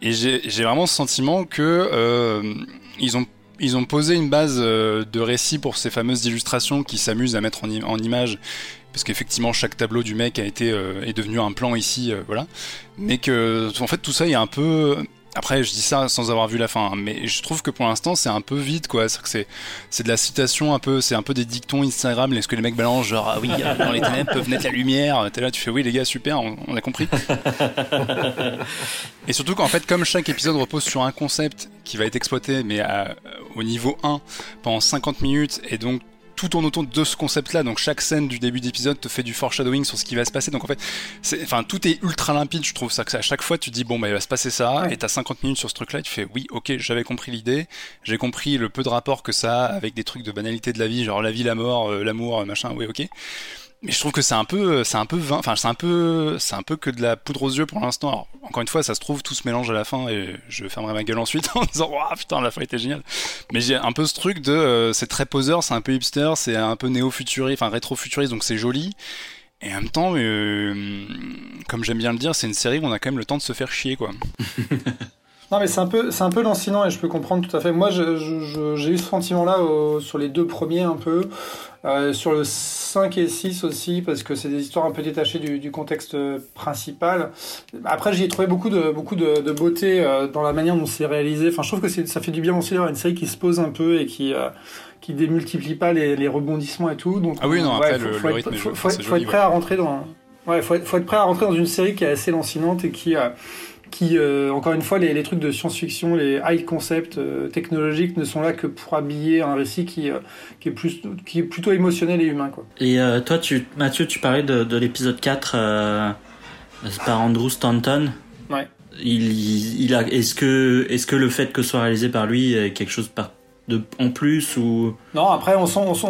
Et j'ai vraiment ce sentiment que ils ont ils ont posé une base de récit pour ces fameuses illustrations qui s'amusent à mettre en, en image parce qu'effectivement chaque tableau du mec a été euh, est devenu un plan ici, euh, voilà. Mais que en fait tout ça il y a un peu après, je dis ça sans avoir vu la fin, hein, mais je trouve que pour l'instant c'est un peu vide, quoi. C'est c'est de la citation un peu, c'est un peu des dictons Instagram, est-ce que les mecs balancent genre ah oui, euh, dans les ténèbres peuvent naître la lumière. T'es là, tu fais oui les gars, super, on, a compris. (laughs) Et surtout qu'en fait, comme chaque épisode repose sur un concept qui va être exploité, mais au niveau 1 pendant 50 minutes, et donc tout tourne autour de ce concept-là. Donc chaque scène du début d'épisode te fait du foreshadowing sur ce qui va se passer. Donc en fait, enfin tout est ultra limpide. Je trouve ça que à chaque fois tu dis bon bah il va se passer ça et t'as 50 minutes sur ce truc-là. Tu fais oui ok j'avais compris l'idée, j'ai compris le peu de rapport que ça a avec des trucs de banalité de la vie, genre la vie, la mort, euh, l'amour, machin. Oui ok. Mais je trouve que c'est un peu, c'est un peu vain. Enfin, c'est un peu, c'est un peu que de la poudre aux yeux pour l'instant. encore une fois, ça se trouve tout se mélange à la fin et je fermerai ma gueule ensuite (laughs) en disant, waouh, putain, la fin était géniale. Mais j'ai un peu ce truc de, euh, c'est très poseur, c'est un peu hipster, c'est un peu néo-futuriste, enfin rétro-futuriste, donc c'est joli. Et en même temps, euh, comme j'aime bien le dire, c'est une série où on a quand même le temps de se faire chier, quoi. (laughs) Non, mais c'est un peu, c'est un peu lancinant et je peux comprendre tout à fait. Moi, j'ai eu ce sentiment-là sur les deux premiers un peu, euh, sur le 5 et 6 aussi, parce que c'est des histoires un peu détachées du, contexte principal. Après, j'y ai trouvé beaucoup de, beaucoup de, beauté euh, dans la manière dont c'est réalisé. Enfin, je trouve que ça fait du bien aussi d'avoir une série qui se pose un peu et qui, euh, qui démultiplie pas les, rebondissements et tout. Donc, ah oui, non, après, faut, le, faut, être, faut, être prêt à rentrer dans. Ouais, faut être, faut être prêt à rentrer dans une série qui est assez lancinante et qui qui, euh, encore une fois, les, trucs de science-fiction, les high concepts euh, technologiques ne sont là que pour habiller un récit qui, euh, qui, est, plus, qui est plutôt émotionnel et humain. Quoi. Et toi, tu, Mathieu, tu parlais de, de l'épisode 4 par Andrew Stanton. Ouais. Il, il a, est-ce que, est-ce que le fait que ce soit réalisé par lui est quelque chose par, de, en plus ou? Non après on sent, on sent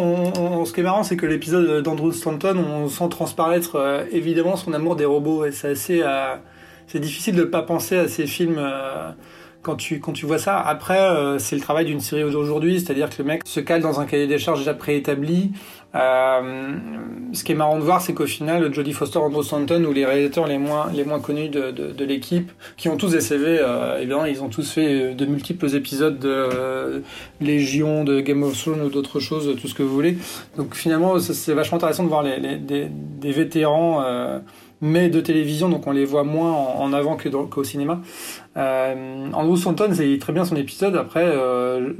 ce qui est marrant c'est que l'épisode d'Andrew Stanton on sent transparaître évidemment son amour des robots et c'est assez c'est difficile de ne pas penser à ces films euh, quand tu quand tu vois ça. Après, euh, c'est le travail d'une série d'aujourd'hui, c'est-à-dire que le mec se cale dans un cahier des charges déjà préétabli. Euh, ce qui est marrant de voir, c'est qu'au final, Jodie Foster, Andrew Stanton ou les réalisateurs les moins les moins connus de, de, de l'équipe, qui ont tous des CV, euh, évidemment, ils ont tous fait de multiples épisodes de euh, Légion, de Game of Thrones ou d'autres choses, tout ce que vous voulez. Donc finalement, c'est vachement intéressant de voir les, les des, des, vétérans mais de télévision, donc on les voit moins en, avant que qu'au cinéma. Euh, Andrew Stanton, c'est très bien son épisode. Après, euh,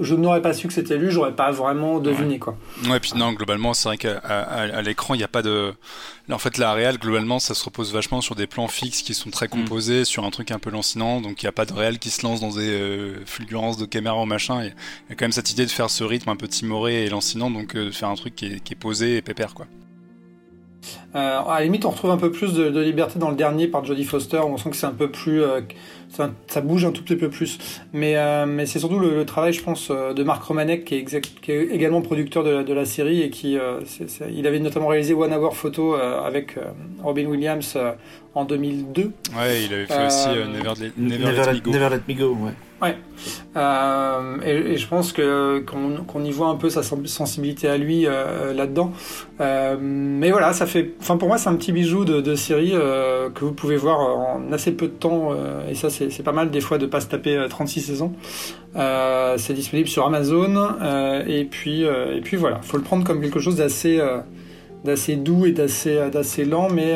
je, n'aurais pas su que c'était lui, j'aurais pas vraiment deviné quoi. Ouais, puis non, globalement, c'est vrai qu'à à, l'écran, il n'y a pas de. en fait, la réal, globalement, ça se repose vachement sur des plans fixes qui sont très composés, sur un truc un peu lancinant, donc il n'y a pas de réel qui se lance dans des euh, fulgurances de caméra ou machin. Il y, a quand même cette idée de faire ce rythme un peu timoré et lancinant, donc euh, de faire un truc qui est, qui est posé et pépère, quoi. Euh, à la limite, on retrouve un peu plus de, liberté dans le dernier par Jodie Foster. On sent que c'est un peu plus, euh, ça, bouge un tout petit peu plus. Mais, euh, mais c'est surtout le, travail, je pense, de Marc Romanek, qui est, qui est également producteur de, la série et qui, il avait notamment réalisé One Hour Photo avec Robin Williams en 2002. Ouais, il avait fait aussi Never, Never, Let Me Go. ouais. Ouais. Euh, et, je pense que qu'on y voit un peu sa sensibilité à lui euh, là-dedans. Euh, mais voilà, ça fait. Enfin, pour moi, c'est un petit bijou de, de série que vous pouvez voir en assez peu de temps. et ça, c'est pas mal des fois de pas se taper 36 saisons. c'est disponible sur Amazon. et puis, et puis voilà, faut le prendre comme quelque chose d'assez d'assez doux et d'assez d'assez lent mais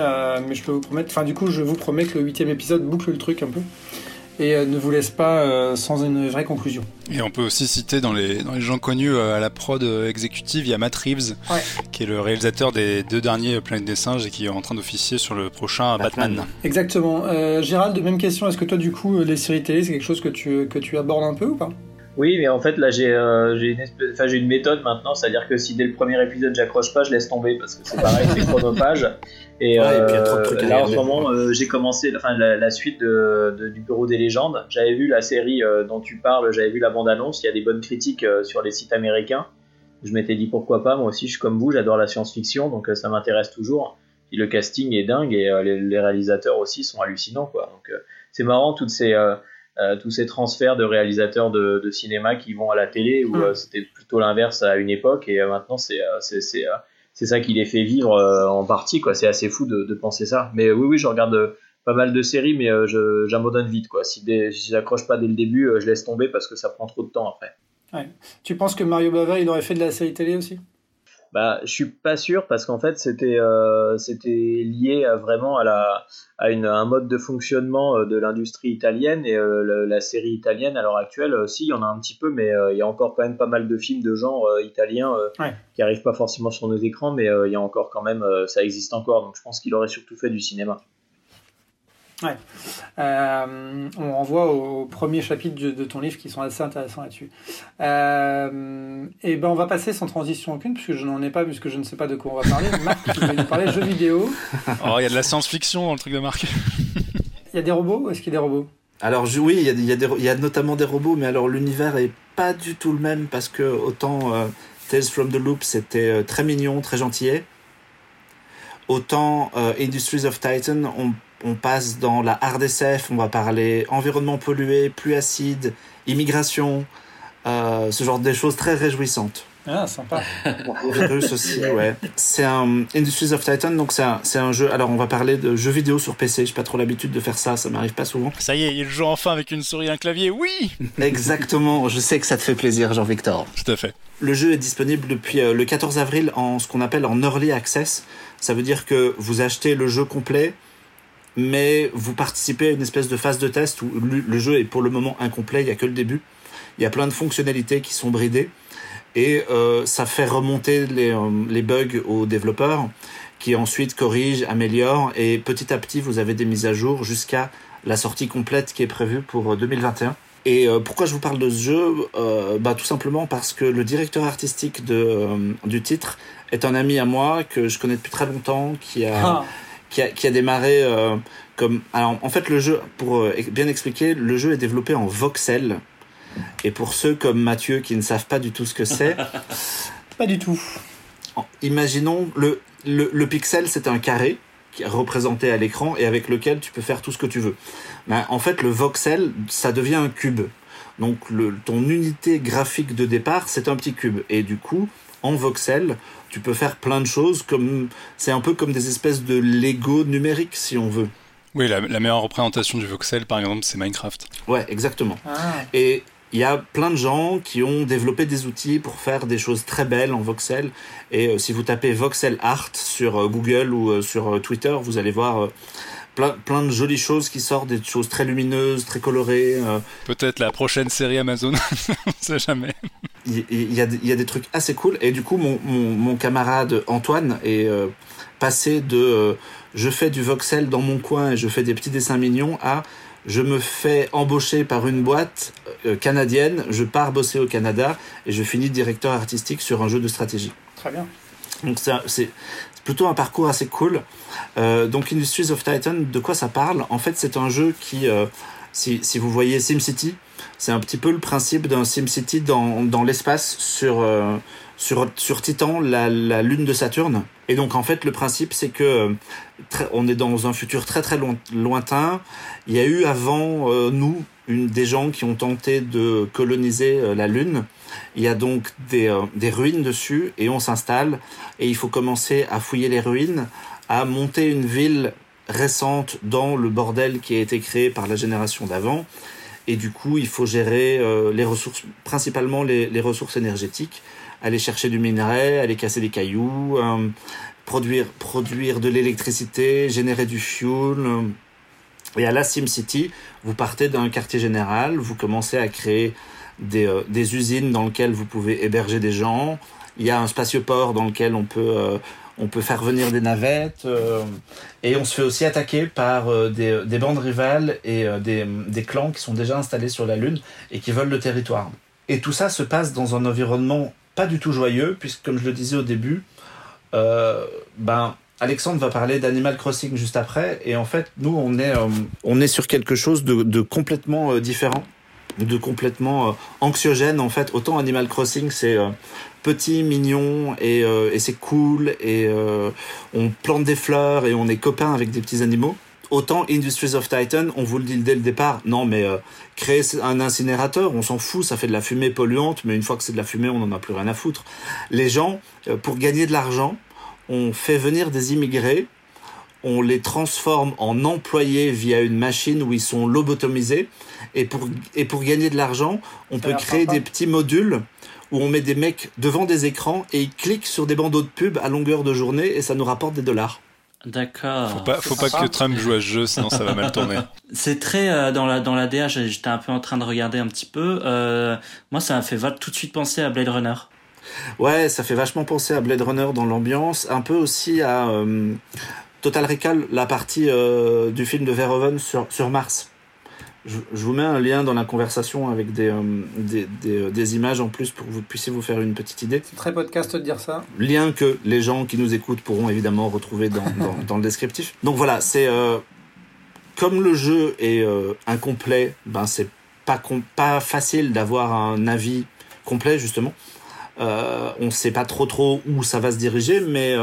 mais je peux vous promettre enfin du coup je vous promets que le huitième épisode boucle le truc un peu et euh, ne vous laisse pas euh, sans une vraie conclusion. Et on peut aussi citer dans les, dans les gens connus euh, à la prod exécutive, il y a Matt Reeves, qui est le réalisateur des deux derniers Planète des singes et qui est en train d'officier sur le prochain Batman. Exactement. Gérald, même question, est-ce que toi du coup les séries télé c'est quelque chose que tu, que tu abordes un peu ou pas? Oui, mais en fait, là, j'ai euh, une, enfin, une méthode maintenant, c'est-à-dire que si dès le premier épisode j'accroche pas, je laisse tomber parce que c'est pareil, c'est chronophage. Et, euh, là, en ce moment, euh, j'ai commencé enfin, la, suite de, du Bureau des légendes. J'avais vu la série euh, dont tu parles, j'avais vu la bande-annonce. Il y a des bonnes critiques sur les sites américains. je m'étais dit pourquoi pas, moi aussi je suis comme vous, j'adore la science-fiction, donc ça m'intéresse toujours. Et le casting est dingue et les, réalisateurs aussi sont hallucinants quoi. Donc c'est marrant toutes ces tous ces transferts de réalisateurs de, de, cinéma qui vont à la télé où mm. c'était plutôt l'inverse à une époque et maintenant c'est c'est c'est ça qui les fait vivre en partie quoi. C'est assez fou de, de penser ça. Mais oui oui je regarde pas mal de séries, mais euh, j'abandonne vite. Quoi. Si, si j'accroche pas dès le début, euh, je laisse tomber parce que ça prend trop de temps après. Tu penses que Mario Bava, il aurait fait de la série télé aussi? Bah, je suis pas sûr parce qu'en fait c'était euh, c'était lié à, vraiment à la à, une, un mode de fonctionnement de l'industrie italienne et la, série italienne à l'heure actuelle si il y en a un petit peu mais il y a encore quand même pas mal de films de genre italiens qui arrivent pas forcément sur nos écrans mais il y a encore quand même ça existe encore donc je pense qu'il aurait surtout fait du cinéma. Ouais. Euh, on renvoie au premier chapitre de, ton livre qui sont assez intéressants là-dessus. Euh, et ben on va passer sans transition aucune puisque je n'en ai pas puisque je ne sais pas de quoi on va parler. (laughs) Marc, tu vas nous parler jeux vidéo. Oh, il y a de la science-fiction dans le truc de Marc. (laughs) Il y a des robots Est-ce qu'il y a des robots? Alors oui, il y, a, il, y a notamment des robots, mais alors l'univers est pas du tout le même parce que autant euh, Tales from the Loop c'était très mignon, très gentillet, autant Industries of Titan on on passe dans la RDCF, on va parler environnement pollué, pluie acide, immigration, euh, ce genre de choses très réjouissantes. Ah, sympa. Virus aussi, ouais. C'est un Industries of Titan, donc c'est un, un, jeu. Alors, on va parler de jeux vidéo sur PC. J'ai pas trop l'habitude de faire ça, ça m'arrive pas souvent. Ça y est, il joue enfin avec une souris et un clavier, oui Exactement, je sais que ça te fait plaisir, Jean-Victor. Tout à fait. Le jeu est disponible depuis euh, le 14 avril en ce qu'on appelle en early access. Ça veut dire que vous achetez le jeu complet mais vous participez à une espèce de phase de test où le jeu est pour le moment incomplet, il n'y a que le début. Il y a plein de fonctionnalités qui sont bridées et euh, ça fait remonter les, euh, les, bugs aux développeurs qui ensuite corrigent, améliorent et petit à petit vous avez des mises à jour jusqu'à la sortie complète qui est prévue pour 2021. Euh, et pourquoi je vous parle de ce jeu? Bah, Tout simplement parce que le directeur artistique de, du titre est un ami à moi que je connais depuis très longtemps, qui a, ah qui a, démarré euh, comme. Alors, en fait, le jeu, pour euh, bien expliquer, le jeu est développé en voxel. Et pour ceux comme Mathieu qui ne savent pas du tout ce que c'est. (laughs) pas du tout. Imaginons, le, le, pixel, c'est un carré qui est représenté à l'écran et avec lequel tu peux faire tout ce que tu veux. Ben, en fait, le voxel, ça devient un cube. Donc, le, ton unité graphique de départ, c'est un petit cube. Et du coup, en voxel, tu peux faire plein de choses comme c'est un peu comme des espèces de Lego numériques si on veut. Oui, la, meilleure représentation du voxel par exemple, c'est Minecraft. Ouais, exactement. Ah. Et il y a plein de gens qui ont développé des outils pour faire des choses très belles en voxel. Et euh, si vous tapez voxel art sur euh, Google ou euh, sur Twitter, vous allez voir plein, plein de jolies choses qui sortent, des choses très lumineuses, très colorées. Euh. Peut-être la prochaine série Amazon, (laughs) on sait jamais. Il y, a, y, a, des trucs assez cool. Et du coup, mon, mon, mon camarade Antoine est euh, passé de euh, je fais du voxel dans mon coin et je fais des petits dessins mignons à je me fais embaucher par une boîte canadienne, je pars bosser au Canada et je finis directeur artistique sur un jeu de stratégie. Très bien. Donc c'est plutôt un parcours assez cool. Euh, donc Industries of Titan, de quoi ça parle? En fait, c'est un jeu qui, euh, si, si, vous voyez SimCity, c'est un petit peu le principe d'un SimCity dans, dans l'espace sur, euh, sur, sur Titan, la, la, lune de Saturne. Et donc en fait, le principe, c'est que on est dans un futur très très lointain. Il y a eu avant nous une, des gens qui ont tenté de coloniser la lune. Il y a donc des, euh, des ruines dessus et on s'installe et il faut commencer à fouiller les ruines, à monter une ville récente dans le bordel qui a été créé par la génération d'avant. Et du coup, il faut gérer euh, les ressources, principalement les, les, ressources énergétiques, aller chercher du minerai, aller casser des cailloux, euh, produire, produire de l'électricité, générer du fuel. Et à la SimCity, vous partez d'un quartier général, vous commencez à créer des, euh, des, usines dans lesquelles vous pouvez héberger des gens. Il y a un spatioport dans lequel on peut, euh, on peut faire venir des navettes. Euh, et on se fait aussi attaquer par des, des, bandes rivales et des, des, clans qui sont déjà installés sur la Lune et qui veulent le territoire. Et tout ça se passe dans un environnement pas du tout joyeux, puisque comme je le disais au début, ben, Alexandre va parler d'Animal Crossing juste après, et en fait, nous, on est, on est sur quelque chose de, de complètement différent de complètement anxiogène en fait. Autant Animal Crossing c'est petit, mignon et, et c'est cool et on plante des fleurs et on est copains avec des petits animaux. Autant Industries of Titan, on vous le dit dès le départ, non mais euh, créer un incinérateur, on s'en fout, ça fait de la fumée polluante, mais une fois que c'est de la fumée, on n'en a plus rien à foutre. Les gens, euh, pour gagner de l'argent, on fait venir des immigrés, on les transforme en employés via une machine où ils sont lobotomisés, et pour, et pour gagner de l'argent, on peut créer des petits modules où on met des mecs devant des écrans et ils cliquent sur des bandeaux de pub à longueur de journée et ça nous rapporte des dollars. D'accord. Faut pas, faut pas que Trump joue à ce jeu, sinon ça va mal tourner. (laughs) C'est très euh, dans la dans la DA. J'étais un peu en train de regarder un petit peu. Euh, moi, ça m'a fait tout de suite penser à Blade Runner. Ouais, ça fait vachement penser à Blade Runner dans l'ambiance, un peu aussi à euh, Total Recall, la partie du film de Verhoeven sur sur Mars. Je, vous mets un lien dans la conversation avec des, euh, des, des, des, images en plus pour que vous puissiez vous faire une petite idée. C'est très podcast de dire ça. Lien que les gens qui nous écoutent pourront évidemment retrouver dans, (laughs) dans, dans le descriptif. Donc voilà, c'est euh, comme le jeu est euh, incomplet, ben c'est pas, pas facile d'avoir un avis complet justement. Euh, on sait pas trop trop où ça va se diriger, mais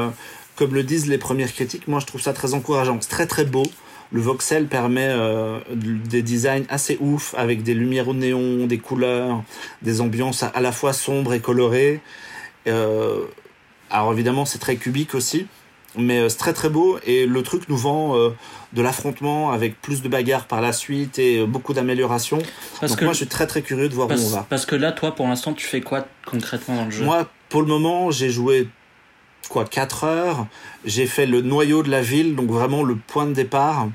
comme le disent les premières critiques, moi je trouve ça très encourageant. C'est très très beau. Le voxel permet euh, des designs assez ouf avec des lumières au néon, des couleurs, des ambiances à, la fois sombres et colorées. Euh, alors évidemment c'est très cubique aussi, mais euh, c'est très très beau et le truc nous vend de l'affrontement avec plus de bagarres par la suite et beaucoup d'améliorations. Donc que moi je suis très très curieux de voir où on va. Parce que là toi pour l'instant tu fais quoi concrètement dans le jeu? Moi pour le moment j'ai joué quoi 4 heures. J'ai fait le noyau de la ville, donc vraiment le point de départ.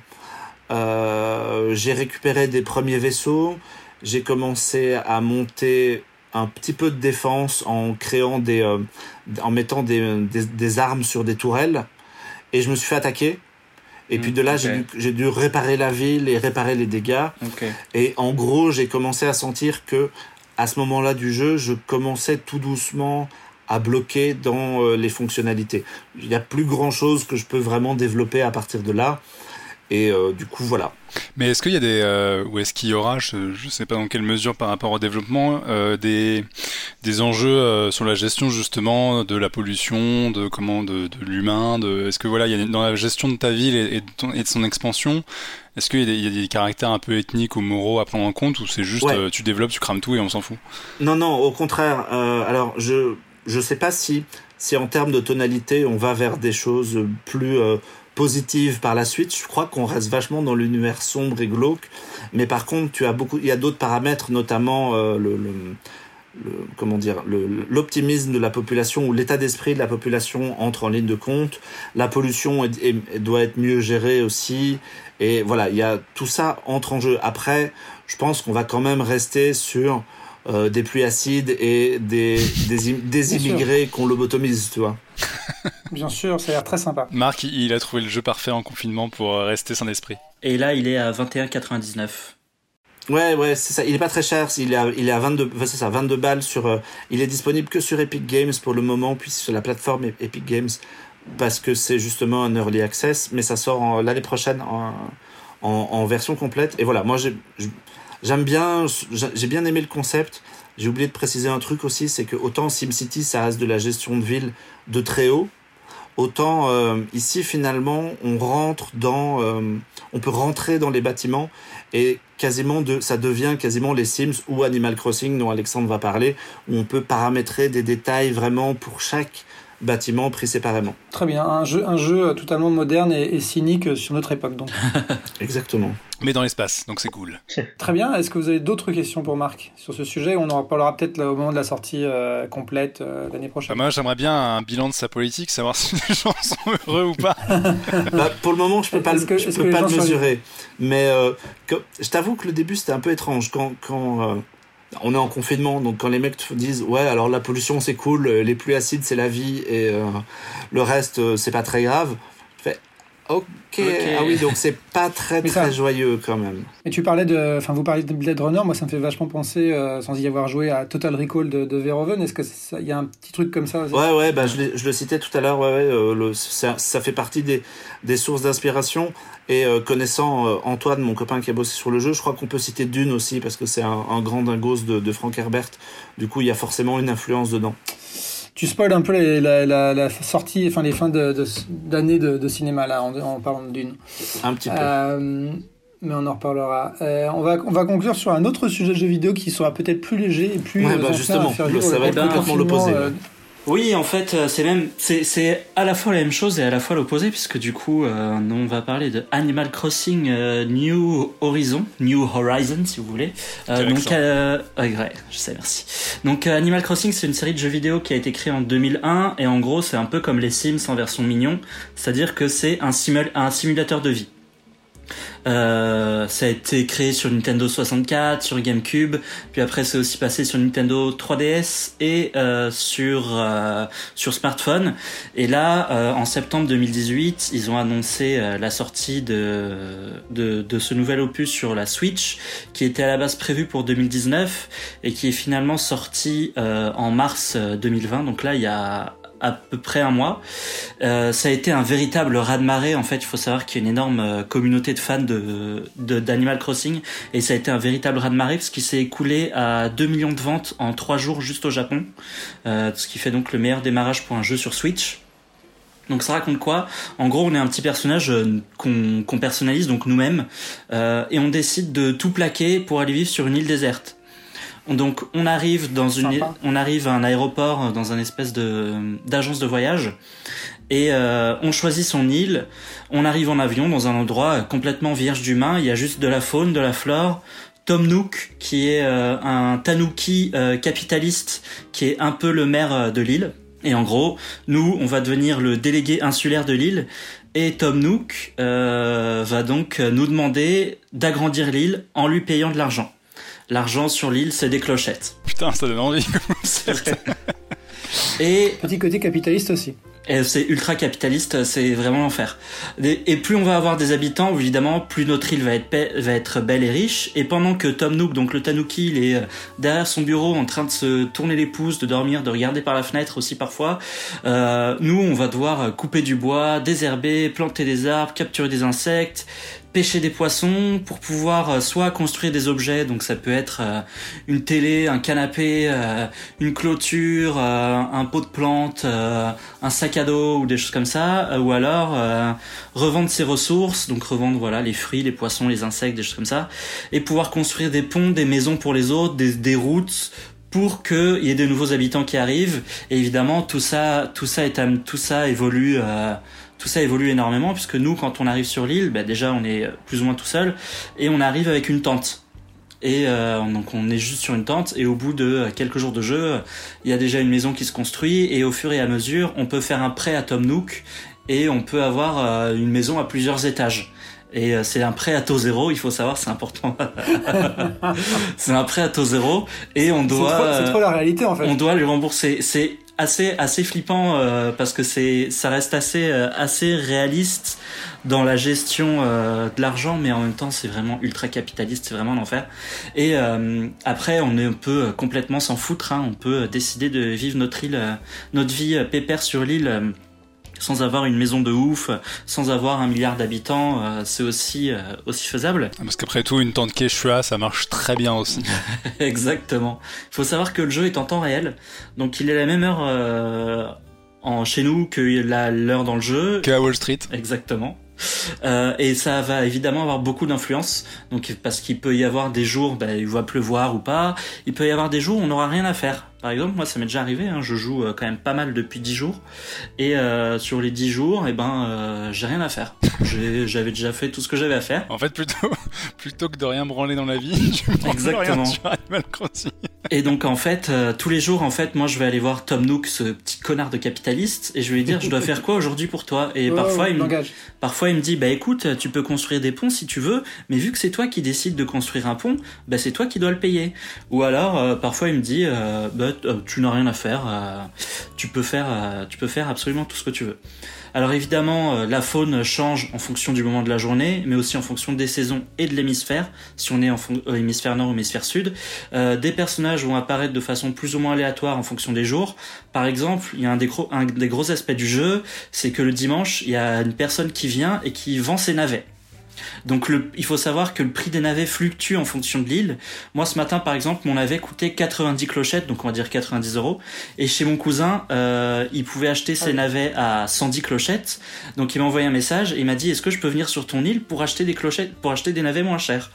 Euh, j'ai récupéré des premiers vaisseaux. J'ai commencé à monter un petit peu de défense en créant des, euh, en mettant des, des, armes sur des tourelles. Et je me suis fait attaquer. Et puis de là, j'ai dû, dû, réparer la ville et réparer les dégâts. Et en gros, j'ai commencé à sentir que à ce moment-là du jeu, je commençais tout doucement à bloquer dans euh, les fonctionnalités. Il n'y a plus grand-chose que je peux vraiment développer à partir de là. Et euh, du coup, voilà. Mais est-ce qu'il y a des, euh, ou est-ce qu'il y aura, je ne sais pas dans quelle mesure par rapport au développement, euh, des, des enjeux sur la gestion justement de la pollution, de comment, de, de l'humain, de, est-ce que voilà, il y a, dans la gestion de ta ville et, de, de son expansion, est-ce qu'il y, a des caractères un peu ethniques ou moraux à prendre en compte ou c'est juste tu développes, tu crames tout et on s'en fout? Non, non, au contraire. alors je je sais pas si si en termes de tonalité on va vers des choses plus positive par la suite. Je crois qu'on reste vachement dans l'univers sombre et glauque. Mais par contre, tu as beaucoup, il y a d'autres paramètres, notamment euh, le, le, le, comment dire, l'optimisme de la population ou l'état d'esprit de la population entre en ligne de compte. La pollution est, doit être mieux gérée aussi. Et voilà, il y a tout ça entre en jeu. Après, je pense qu'on va quand même rester sur euh, des pluies acides et des, des, (laughs) des immigrés qu'on lobotomise, tu vois. (laughs) Bien sûr, ça a l'air très sympa. Marc, il a trouvé le jeu parfait en confinement pour euh, rester sans esprit. Et là, il est à 21,99. Ouais, ouais, c'est ça. Il est pas très cher. Il est à, il est à 22, c'est ça, 22 balles sur. Euh, il est disponible que sur Epic Games pour le moment, puis sur la plateforme Epic Games, parce que c'est justement un early access. Mais ça sort l'année prochaine en, en, en, version complète. Et voilà, moi j'aime bien, j'ai bien aimé le concept. J'ai oublié de préciser un truc aussi, c'est que autant SimCity, ça reste de la gestion de ville de très haut, autant euh, ici finalement on rentre dans, euh, on peut rentrer dans les bâtiments et quasiment de, ça devient quasiment les Sims ou Animal Crossing dont Alexandre va parler, où on peut paramétrer des détails vraiment pour chaque bâtiment pris séparément. Très bien, un jeu, un jeu totalement moderne et, cynique sur notre époque donc. (laughs) Exactement. Mais dans l'espace, donc c'est cool. (laughs) Très bien, est-ce que vous avez d'autres questions pour Marc sur ce sujet? On en reparlera peut-être au moment de la sortie euh, complète euh, l'année prochaine. Bah, moi j'aimerais bien un bilan de sa politique, savoir si les gens (laughs) sont heureux ou pas. (laughs) bah, pour le moment je peux pas, le, peux pas le mesurer. Mais euh, je t'avoue que le début c'était un peu étrange quand... quand on est en confinement, donc quand les mecs te disent ouais alors la pollution c'est cool, les pluies acides c'est la vie et euh, le reste euh, c'est pas très grave, Ok, ah oui, donc c'est pas très très joyeux quand même. Et tu parlais de, enfin vous parlez de Blade Runner, moi ça me fait vachement penser, euh, sans y avoir joué, à Total Recall de, de Verhoeven. Est-ce que il y a un petit truc comme ça? Ouais, ouais, bah je, je, le citais tout à l'heure. Ouais, ouais euh, ça, ça, fait partie des, des sources d'inspiration. Et euh, connaissant Antoine, mon copain qui a bossé sur le jeu, je crois qu'on peut citer Dune aussi parce que c'est un, un, grand dingos de, de Frank Herbert. Du coup, il y a forcément une influence dedans. Tu spoil un peu la, la, sortie, enfin les fins d'année de, de, cinéma là, en, parlant d'une. Un petit peu. Euh, mais on en reparlera. Euh, on, va, on va conclure sur un autre sujet de jeu vidéo qui sera peut-être plus léger et plus. Ouais, bah justement, ça va être complètement l'opposé. Euh, oui, en fait, euh, c'est même c'est c'est à la fois la même chose et à la fois l'opposé puisque du coup, euh, on va parler de Animal Crossing euh, New Horizon, New Horizon si vous voulez. donc, ouais, je sais, merci. Donc, Animal Crossing, c'est une série de jeux vidéo qui a été créée en 2001 et en gros, c'est un peu comme les Sims en version mignon, c'est-à-dire que c'est un, simul un simulateur de vie. Euh, ça a été créé sur Nintendo 64, sur GameCube, puis après c'est aussi passé sur Nintendo 3DS et euh, sur euh, sur smartphone. Et là, euh, en septembre 2018, ils ont annoncé euh, la sortie de, de, de ce nouvel opus sur la Switch, qui était à la base prévu pour 2019 et qui est finalement sorti en mars 2020. Donc là, il y a à peu près un mois. Euh, ça a été un véritable raz-de-marée. En fait, il faut savoir qu'il y a une énorme euh, communauté de fans de d'Animal Crossing et ça a été un véritable raz-de-marée parce qu'il s'est écoulé à 2 millions de ventes en 3 jours juste au Japon, euh, ce qui fait donc le meilleur démarrage pour un jeu sur Switch. Donc ça raconte quoi? En gros, on est un petit personnage qu'on personnalise donc nous-mêmes et on décide de tout plaquer pour aller vivre sur une île déserte. Donc on arrive dans une, on arrive à un aéroport dans un espèce de d'agence de voyage et euh, on choisit son île. On arrive en avion dans un endroit complètement vierge d'humains. Il y a juste de la faune, de la flore. Tom Nook, qui est euh, un tanuki euh, capitaliste, qui est un peu le maire de l'île. Et en gros, nous, on va devenir le délégué insulaire de l'île. Et Tom Nook va donc nous demander d'agrandir l'île en lui payant de l'argent. L'argent sur l'île, c'est des clochettes. Putain, ça donne envie. (laughs) Et petit côté capitaliste aussi. C'est ultra capitaliste, c'est vraiment l'enfer. Et plus on va avoir des habitants, évidemment, plus notre île va être, va être belle et riche. Et pendant que Tom Nook, donc le Tanuki, il est euh, derrière son bureau en train de se tourner les pouces, de dormir, de regarder par la fenêtre aussi parfois, euh, nous, on va devoir couper du bois, désherber, planter des arbres, capturer des insectes, pêcher des poissons pour pouvoir euh, soit construire des objets, donc ça peut être euh, une télé, un canapé, euh, une clôture, un pot de plantes, un sac à dos ou des choses comme ça, ou alors revendre ses ressources, donc revendre voilà les fruits, les poissons, les insectes, des choses comme ça, et pouvoir construire des ponts, des maisons pour les autres, des, des routes pour qu'il y ait de nouveaux habitants qui arrivent. Et évidemment, tout ça, tout ça est, tout ça évolue tout ça évolue énormément puisque nous, quand on arrive sur l'île, bah, déjà on est plus ou moins tout seul et on arrive avec une tente. Et euh, donc on est juste sur une tente et au bout de quelques jours de jeu, il y a déjà une maison qui se construit et au fur et à mesure, on peut faire un prêt à Tom Nook et on peut avoir euh, une maison à plusieurs étages. Et euh, c'est un prêt à taux zéro, il faut savoir, c'est important. (laughs) c'est un prêt à taux zéro et on doit. C'est trop, trop, la réalité en fait. On doit lui rembourser. C'est assez assez flippant euh, parce que c'est ça reste assez euh, assez réaliste dans la gestion euh, de l'argent mais en même temps c'est vraiment ultra capitaliste c'est vraiment l'enfer. Et après on est un peu complètement s'en foutre hein, on peut décider de vivre notre île notre vie pépère sur l'île sans avoir une maison de ouf, sans avoir un milliard d'habitants, euh, c'est aussi euh, aussi faisable. Ah, parce qu'après tout, une tente Quechua, ça marche très bien aussi. (laughs) Exactement. Il faut savoir que le jeu est en temps réel, donc il est la même heure euh, en chez nous que l'heure dans le jeu. Que à Wall Street. Exactement. Euh, et ça va évidemment avoir beaucoup d'influence. Donc parce qu'il peut y avoir des jours, bah, il va pleuvoir ou pas. Il peut y avoir des jours où on n'aura rien à faire. Par exemple, moi ça m'est déjà arrivé. Hein, je joue euh, quand même pas mal depuis 10 jours. Et euh, sur les 10 jours, et eh ben euh, j'ai rien à faire. (laughs) J'avais déjà fait tout ce que j'avais à faire. En fait, plutôt (laughs) plutôt que de rien branler dans la vie, (laughs) tu Exactement. Rien Crossing. Et donc en fait, euh, tous les jours, en fait, moi je vais aller voir Tom Nook, ce petit connard de capitaliste, et je vais lui dire, je dois faire quoi aujourd'hui pour toi? Et (laughs) parfois, il me, parfois il me dit, bah écoute, tu peux construire des ponts si tu veux, mais vu que c'est toi qui décides de construire un pont, bah c'est toi qui dois le payer. Ou alors, euh, parfois il me dit, euh, bah tu n'as rien à faire, tu peux faire, euh, tu peux faire absolument tout ce que tu veux. Alors évidemment, euh, la faune change en fonction du moment de la journée, mais aussi en fonction des saisons et de l'hémisphère, si on est en hémisphère nord ou hémisphère sud. Euh, des personnages vont apparaître de façon plus ou moins aléatoire en fonction des jours. Par exemple, il y a un des, gros, un des gros aspects du jeu, c'est que le dimanche, il y a une personne qui vient et qui vend ses navets. Donc le, il faut savoir que le prix des navets fluctue en fonction de l'île. Moi ce matin par exemple mon navet coûtait 90 clochettes, donc on va dire 90 euros. Et chez mon cousin, euh, il pouvait acheter ses ah navets à 110 clochettes. Donc il m'a envoyé un message et il m'a dit est-ce que je peux venir sur ton île pour acheter des clochettes, pour acheter des navets moins chers?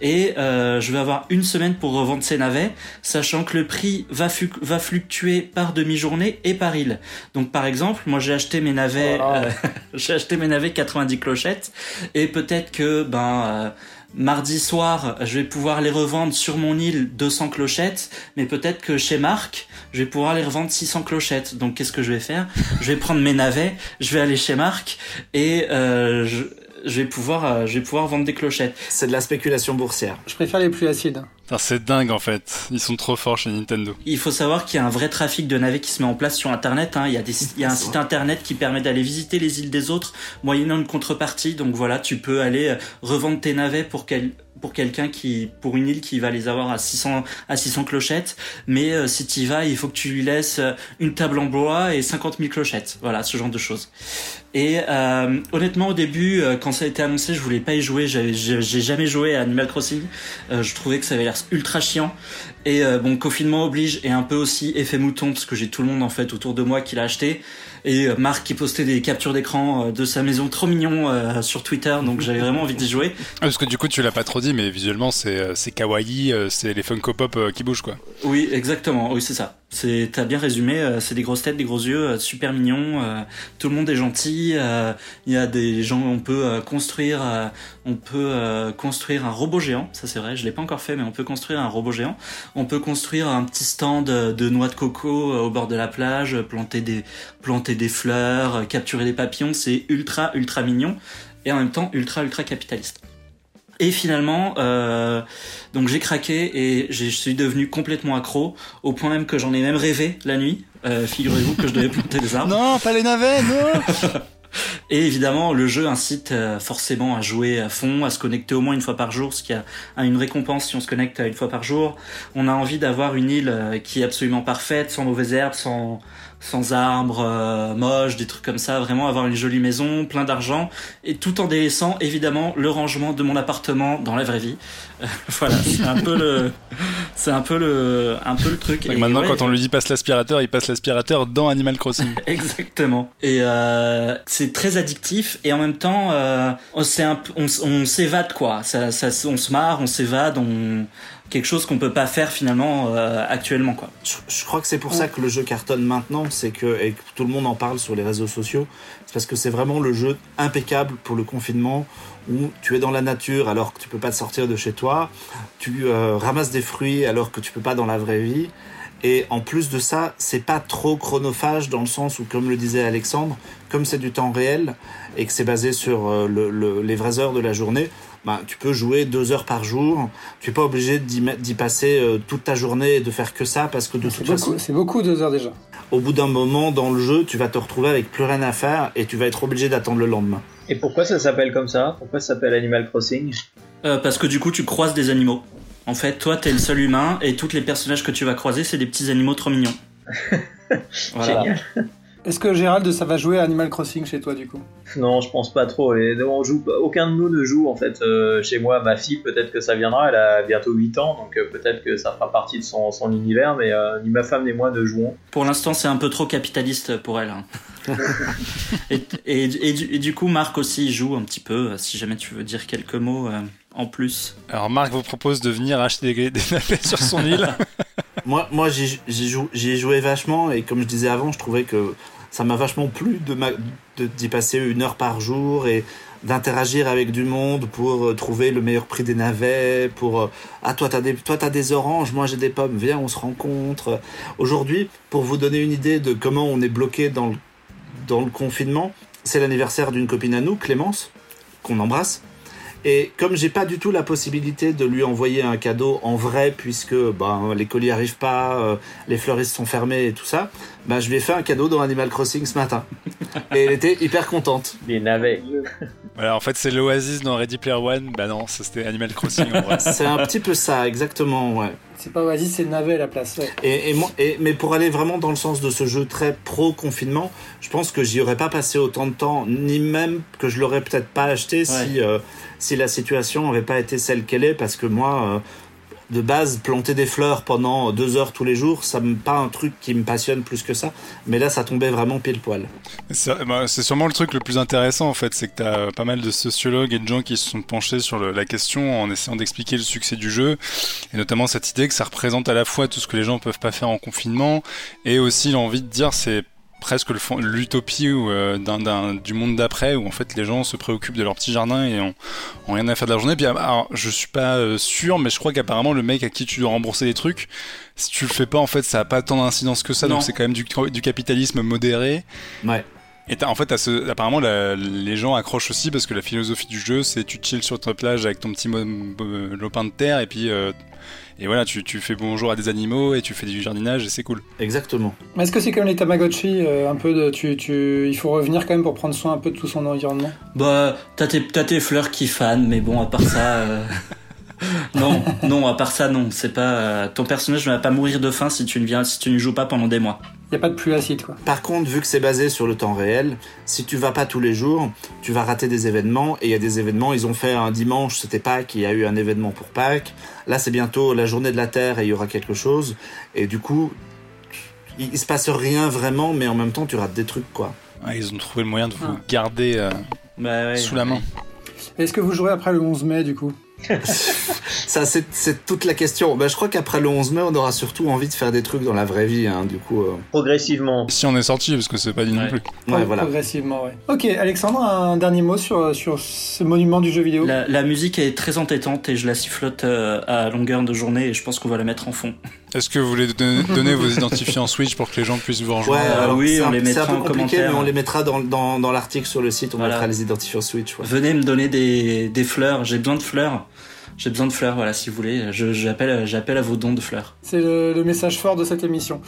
Et euh, je vais avoir une semaine pour revendre ces navets, sachant que le prix va, va fluctuer par demi-journée et par île. Donc par exemple, moi j'ai acheté mes navets, euh, (laughs) j'ai acheté mes navets 90 clochettes et peut-être que ben euh, mardi soir, je vais pouvoir les revendre sur mon île 200 clochettes, mais peut-être que chez Marc, je vais pouvoir les revendre 600 clochettes. Donc qu'est-ce que je vais faire? Je vais prendre mes navets, je vais aller chez Marc et euh, je, je vais pouvoir, euh, je vais pouvoir vendre des clochettes. C'est de la spéculation boursière. Je préfère les plus acides. C'est dingue en fait. Ils sont trop forts chez Nintendo. Il faut savoir qu'il y a un vrai trafic de navets qui se met en place sur Internet. Hein. Il, y a des, il y a un site Internet qui permet d'aller visiter les îles des autres moyennant une contrepartie. Donc voilà, tu peux aller euh, revendre tes navets pour quel pour quelqu'un qui pour une île qui va les avoir à 600 à 600 clochettes mais euh, si tu y vas il faut que tu lui laisses euh, une table en bois et 50 000 clochettes voilà ce genre de choses et euh, honnêtement au début euh, quand ça a été annoncé je voulais pas y jouer. J'ai jamais joué à Animal Crossing. Je trouvais que ça avait l'air ultra chiant. Et bon confinement oblige et un peu aussi effet mouton parce que j'ai tout le monde en fait autour de moi qui l'a acheté et euh, Marc qui postait des captures d'écran euh, de sa maison trop mignon euh, sur Twitter, donc j'avais vraiment envie d'y jouer. Ah, parce que du coup, tu l'as pas trop dit, mais visuellement, c'est kawaii, c'est les Funko Pop qui bougent, quoi. Oui, exactement, oui, c'est ça. C'est, t'as bien résumé. c'est des grosses têtes, des gros yeux, super mignons. tout le monde est gentil. Il y a des gens, on peut construire, on peut construire un robot géant. Ça c'est vrai, je l'ai pas encore fait, mais on peut construire un robot géant. On peut construire un petit stand de noix de coco au bord de la plage, planter des, planter des fleurs, euh, capturer des papillons, c'est ultra ultra mignon et en même temps ultra ultra capitaliste. Et finalement, euh, donc j'ai craqué et je suis devenu complètement accro, au point même que j'en ai même rêvé la nuit. Euh, figurez-vous que je devais planter des arbres. (laughs) Non, pas les navets, non (laughs) Et évidemment, le jeu incite forcément à jouer à fond, à se connecter au moins une fois par jour, ce qui a une récompense si on se connecte une fois par jour. On a envie d'avoir une île qui est absolument parfaite, sans mauvaises herbes, sans, sans arbres euh, moches, des trucs comme ça, vraiment avoir une jolie maison, plein d'argent, et tout en délaissant évidemment le rangement de mon appartement dans la vraie vie. (laughs) voilà, c'est un peu le, c'est un peu le, un peu le truc. Et maintenant, quand on lui dit passe l'aspirateur, il passe l'aspirateur dans Animal Crossing. (laughs) Exactement. Et euh, c'est très addictif et en même temps, euh, on, on s'évade quoi. Ça, ça, on se marre, on s'évade, on quelque chose qu'on peut pas faire finalement euh, actuellement quoi. Je, crois que c'est pour ça que le jeu cartonne maintenant, c'est que et que tout le monde en parle sur les réseaux sociaux, c'est parce que c'est vraiment le jeu impeccable pour le confinement où tu es dans la nature alors que tu peux pas te sortir de chez toi, tu euh, ramasses des fruits alors que tu peux pas dans la vraie vie. Et en plus de ça, c'est pas trop chronophage dans le sens où, comme le disait Alexandre, comme c'est du temps réel et que c'est basé sur euh, le, les vraies heures de la journée, bah, tu peux jouer deux heures par jour. Tu n'es pas obligé d'y passer euh, toute ta journée et de faire que ça parce que de toute façon. C'est beaucoup deux heures déjà. Au bout d'un moment dans le jeu, tu vas te retrouver avec plus rien à faire et tu vas être obligé d'attendre le lendemain. Et pourquoi ça s'appelle comme ça? Pourquoi ça s'appelle Animal Crossing? Euh, Parce que du coup, tu croises des animaux. En fait, toi, t'es le seul humain et tous les personnages que tu vas croiser, c'est des petits animaux trop mignons. (laughs) voilà. Génial. Est-ce que Gérald, ça va jouer à Animal Crossing chez toi du coup? Non, je pense pas trop. on joue, aucun de nous ne joue en fait euh, chez moi. Ma fille, peut-être que ça viendra, elle a bientôt 8 ans, donc euh, peut-être que ça fera partie de son, univers, mais euh, ni ma femme ni moi ne jouons. Pour l'instant, c'est un peu trop capitaliste pour elle. Hein. (laughs) et, du, coup, Marc aussi joue un petit peu, si jamais tu veux dire quelques mots en plus. Alors Marc vous propose de venir acheter des, des sur son île. (laughs) moi, moi j'y ai joué vachement et comme je disais avant, je trouvais que ça m'a vachement plu de d'y passer une heure par jour et d'interagir avec du monde pour euh, trouver le meilleur prix des navets, pour euh, ah toi t'as des toi des oranges, moi j'ai des pommes, viens on se rencontre. Aujourd'hui, pour vous donner une idée de comment on est bloqué dans dans le confinement, c'est l'anniversaire d'une copine à nous, Clémence, qu'on embrasse. Et comme j'ai pas du tout la possibilité de lui envoyer un cadeau en vrai, puisque ben, les colis arrivent pas, euh, les fleuristes sont fermés et tout ça, ben, je lui ai fait un cadeau dans Animal Crossing ce matin. et elle était hyper contente. Les navets. Voilà, en fait, c'est l'Oasis dans Ready Player One. Bah non, c'était Animal Crossing en vrai. c'est un petit peu ça, exactement, ouais. C'est pas Oasis, c'est navet à la place. Ouais. Et, et, moi, et, mais pour aller vraiment dans le sens de ce jeu très pro-confinement, je pense que j'y aurais pas passé autant de temps, ni même que je l'aurais peut-être pas acheté si, euh, si la situation n'avait pas été celle qu'elle est, parce que moi, euh, de base, planter des fleurs pendant deux heures tous les jours, ça me pas un truc qui me passionne plus que ça. Mais là, ça tombait vraiment pile poil. Bah, c'est sûrement le truc le plus intéressant en fait, c'est que tu as pas mal de sociologues et de gens qui se sont penchés sur la question en essayant d'expliquer le succès du jeu, et notamment cette idée que ça représente à la fois tout ce que les gens peuvent pas faire en confinement, et aussi l'envie de dire c'est presque l'utopie euh, du monde d'après où en fait les gens se préoccupent de leur petit jardin et ont, rien à faire de la journée. Puis alors, je suis pas euh, sûr, mais je crois qu'apparemment le mec à qui tu dois rembourser des trucs, si tu le fais pas, en fait, ça a pas tant d'incidence que ça. Donc c'est quand même du, du capitalisme modéré. Ouais. Et en fait, ce, apparemment, les gens accrochent aussi parce que la philosophie du jeu, c'est tu chill sur ta plage avec ton petit lopin de terre et puis euh, et voilà, tu, tu, fais bonjour à des animaux et tu fais du jardinage et c'est cool. Exactement. Mais est-ce que c'est comme les Tamagotchi, euh, un peu de, tu, tu, il faut revenir quand même pour prendre soin un peu de tout son environnement? Bah, t'as tes, tes fleurs qui fanent, mais bon, à part ça. (laughs) (laughs) Non, non, à part ça, non. C'est pas euh, ton personnage ne va pas mourir de faim si tu ne viens, si tu ne joues pas pendant des mois. Il y a pas de pluie acide, quoi. Par contre, vu que c'est basé sur le temps réel, si tu vas pas tous les jours, tu vas rater des événements. Et il y a des événements. Ils ont fait un dimanche, c'était Pâques. Il y a eu un événement pour Pâques. Là, c'est bientôt la journée de la Terre et il y aura quelque chose. Et du coup, il, se passe rien vraiment, mais en même temps, tu rates des trucs, quoi. ils ont trouvé le moyen de vous ah. garder euh, bah sous la main. Est-ce que vous jouerez après le 11 mai, du coup? Ça, c'est toute la question. Ben, je crois qu'après le 11 mai, on aura surtout envie de faire des trucs dans la vraie vie, hein, du coup. Euh. Progressivement. Si on est sorti, parce que c'est pas dit non plus. Ouais, voilà. Progressivement, ouais. Ok, Alexandre, un dernier mot sur, sur ce monument du jeu vidéo? La, musique est très entêtante et je la sifflote euh, à longueur de journée et je pense qu'on va la mettre en fond. Est-ce que vous voulez (laughs) donner, vos identifiants Switch pour que les gens puissent vous rejoindre ouais, Oui, on les mettra en commentaire. Mais on les mettra dans, dans, dans l'article sur le site, on mettra les identifiants Switch. Venez me donner des, des fleurs, j'ai besoin de fleurs j'ai besoin de fleurs, voilà, si vous voulez. J'appelle, j'appelle à vos dons de fleurs. C'est le, message fort de cette émission.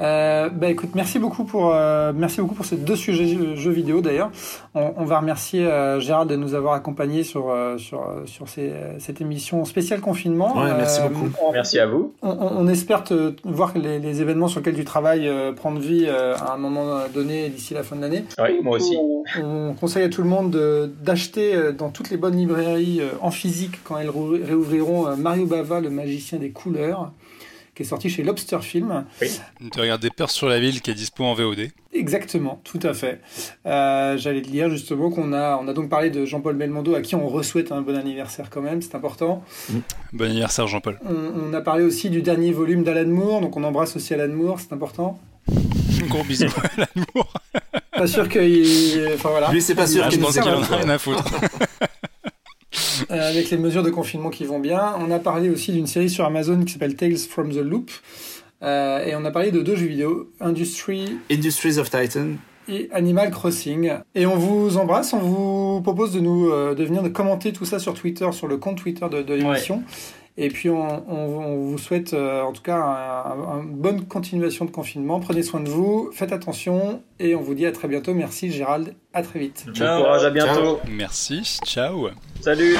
Euh, bah écoute, merci beaucoup pour, euh, merci beaucoup pour ces deux sujets jeux vidéo d'ailleurs. On, va remercier euh, Gérald de nous avoir accompagnés sur, sur, sur cette émission spéciale confinement. merci beaucoup. merci à vous. On, espère te, voir les, les, événements sur lesquels tu travailles prendre vie à un moment donné d'ici la fin de l'année. Oui, moi aussi. On, conseille à tout le monde d'acheter dans toutes les bonnes librairies en physique quand elles réouvriront Mario Bava, le magicien des couleurs qui est sorti chez Lobster Film. Oui. De regarder Peur sur la ville qui est dispo en VOD. Exactement, tout à fait. Euh, j'allais te lire justement qu'on a, on a donc parlé de Jean-Paul Belmondo à qui on re-souhaite un bon anniversaire quand même, c'est important. Bon anniversaire Jean-Paul. On, a parlé aussi du dernier volume d'Alan Moore, donc on embrasse aussi Alan Moore, c'est important. (laughs) Gros bisous à (laughs) Alan Moore. Pas sûr qu'il. Enfin voilà. Lui, c'est pas sûr qu'il en a rien à foutre. (laughs) Euh, avec les mesures de confinement qui vont bien. On a parlé aussi d'une série sur Amazon qui s'appelle Tales from the Loop. Euh, et on a parlé de deux jeux vidéo, Industry... Industries of Titan et Animal Crossing. Et on vous embrasse, on vous propose de nous euh, de venir de commenter tout ça sur Twitter, sur le compte Twitter de, l'émission. Et puis on, vous souhaite en tout cas une bonne continuation de confinement. Prenez soin de vous, faites attention et on vous dit à très bientôt. Merci Gérald, à très vite. Ciao. Bon courage, à bientôt. Merci, ciao. Salut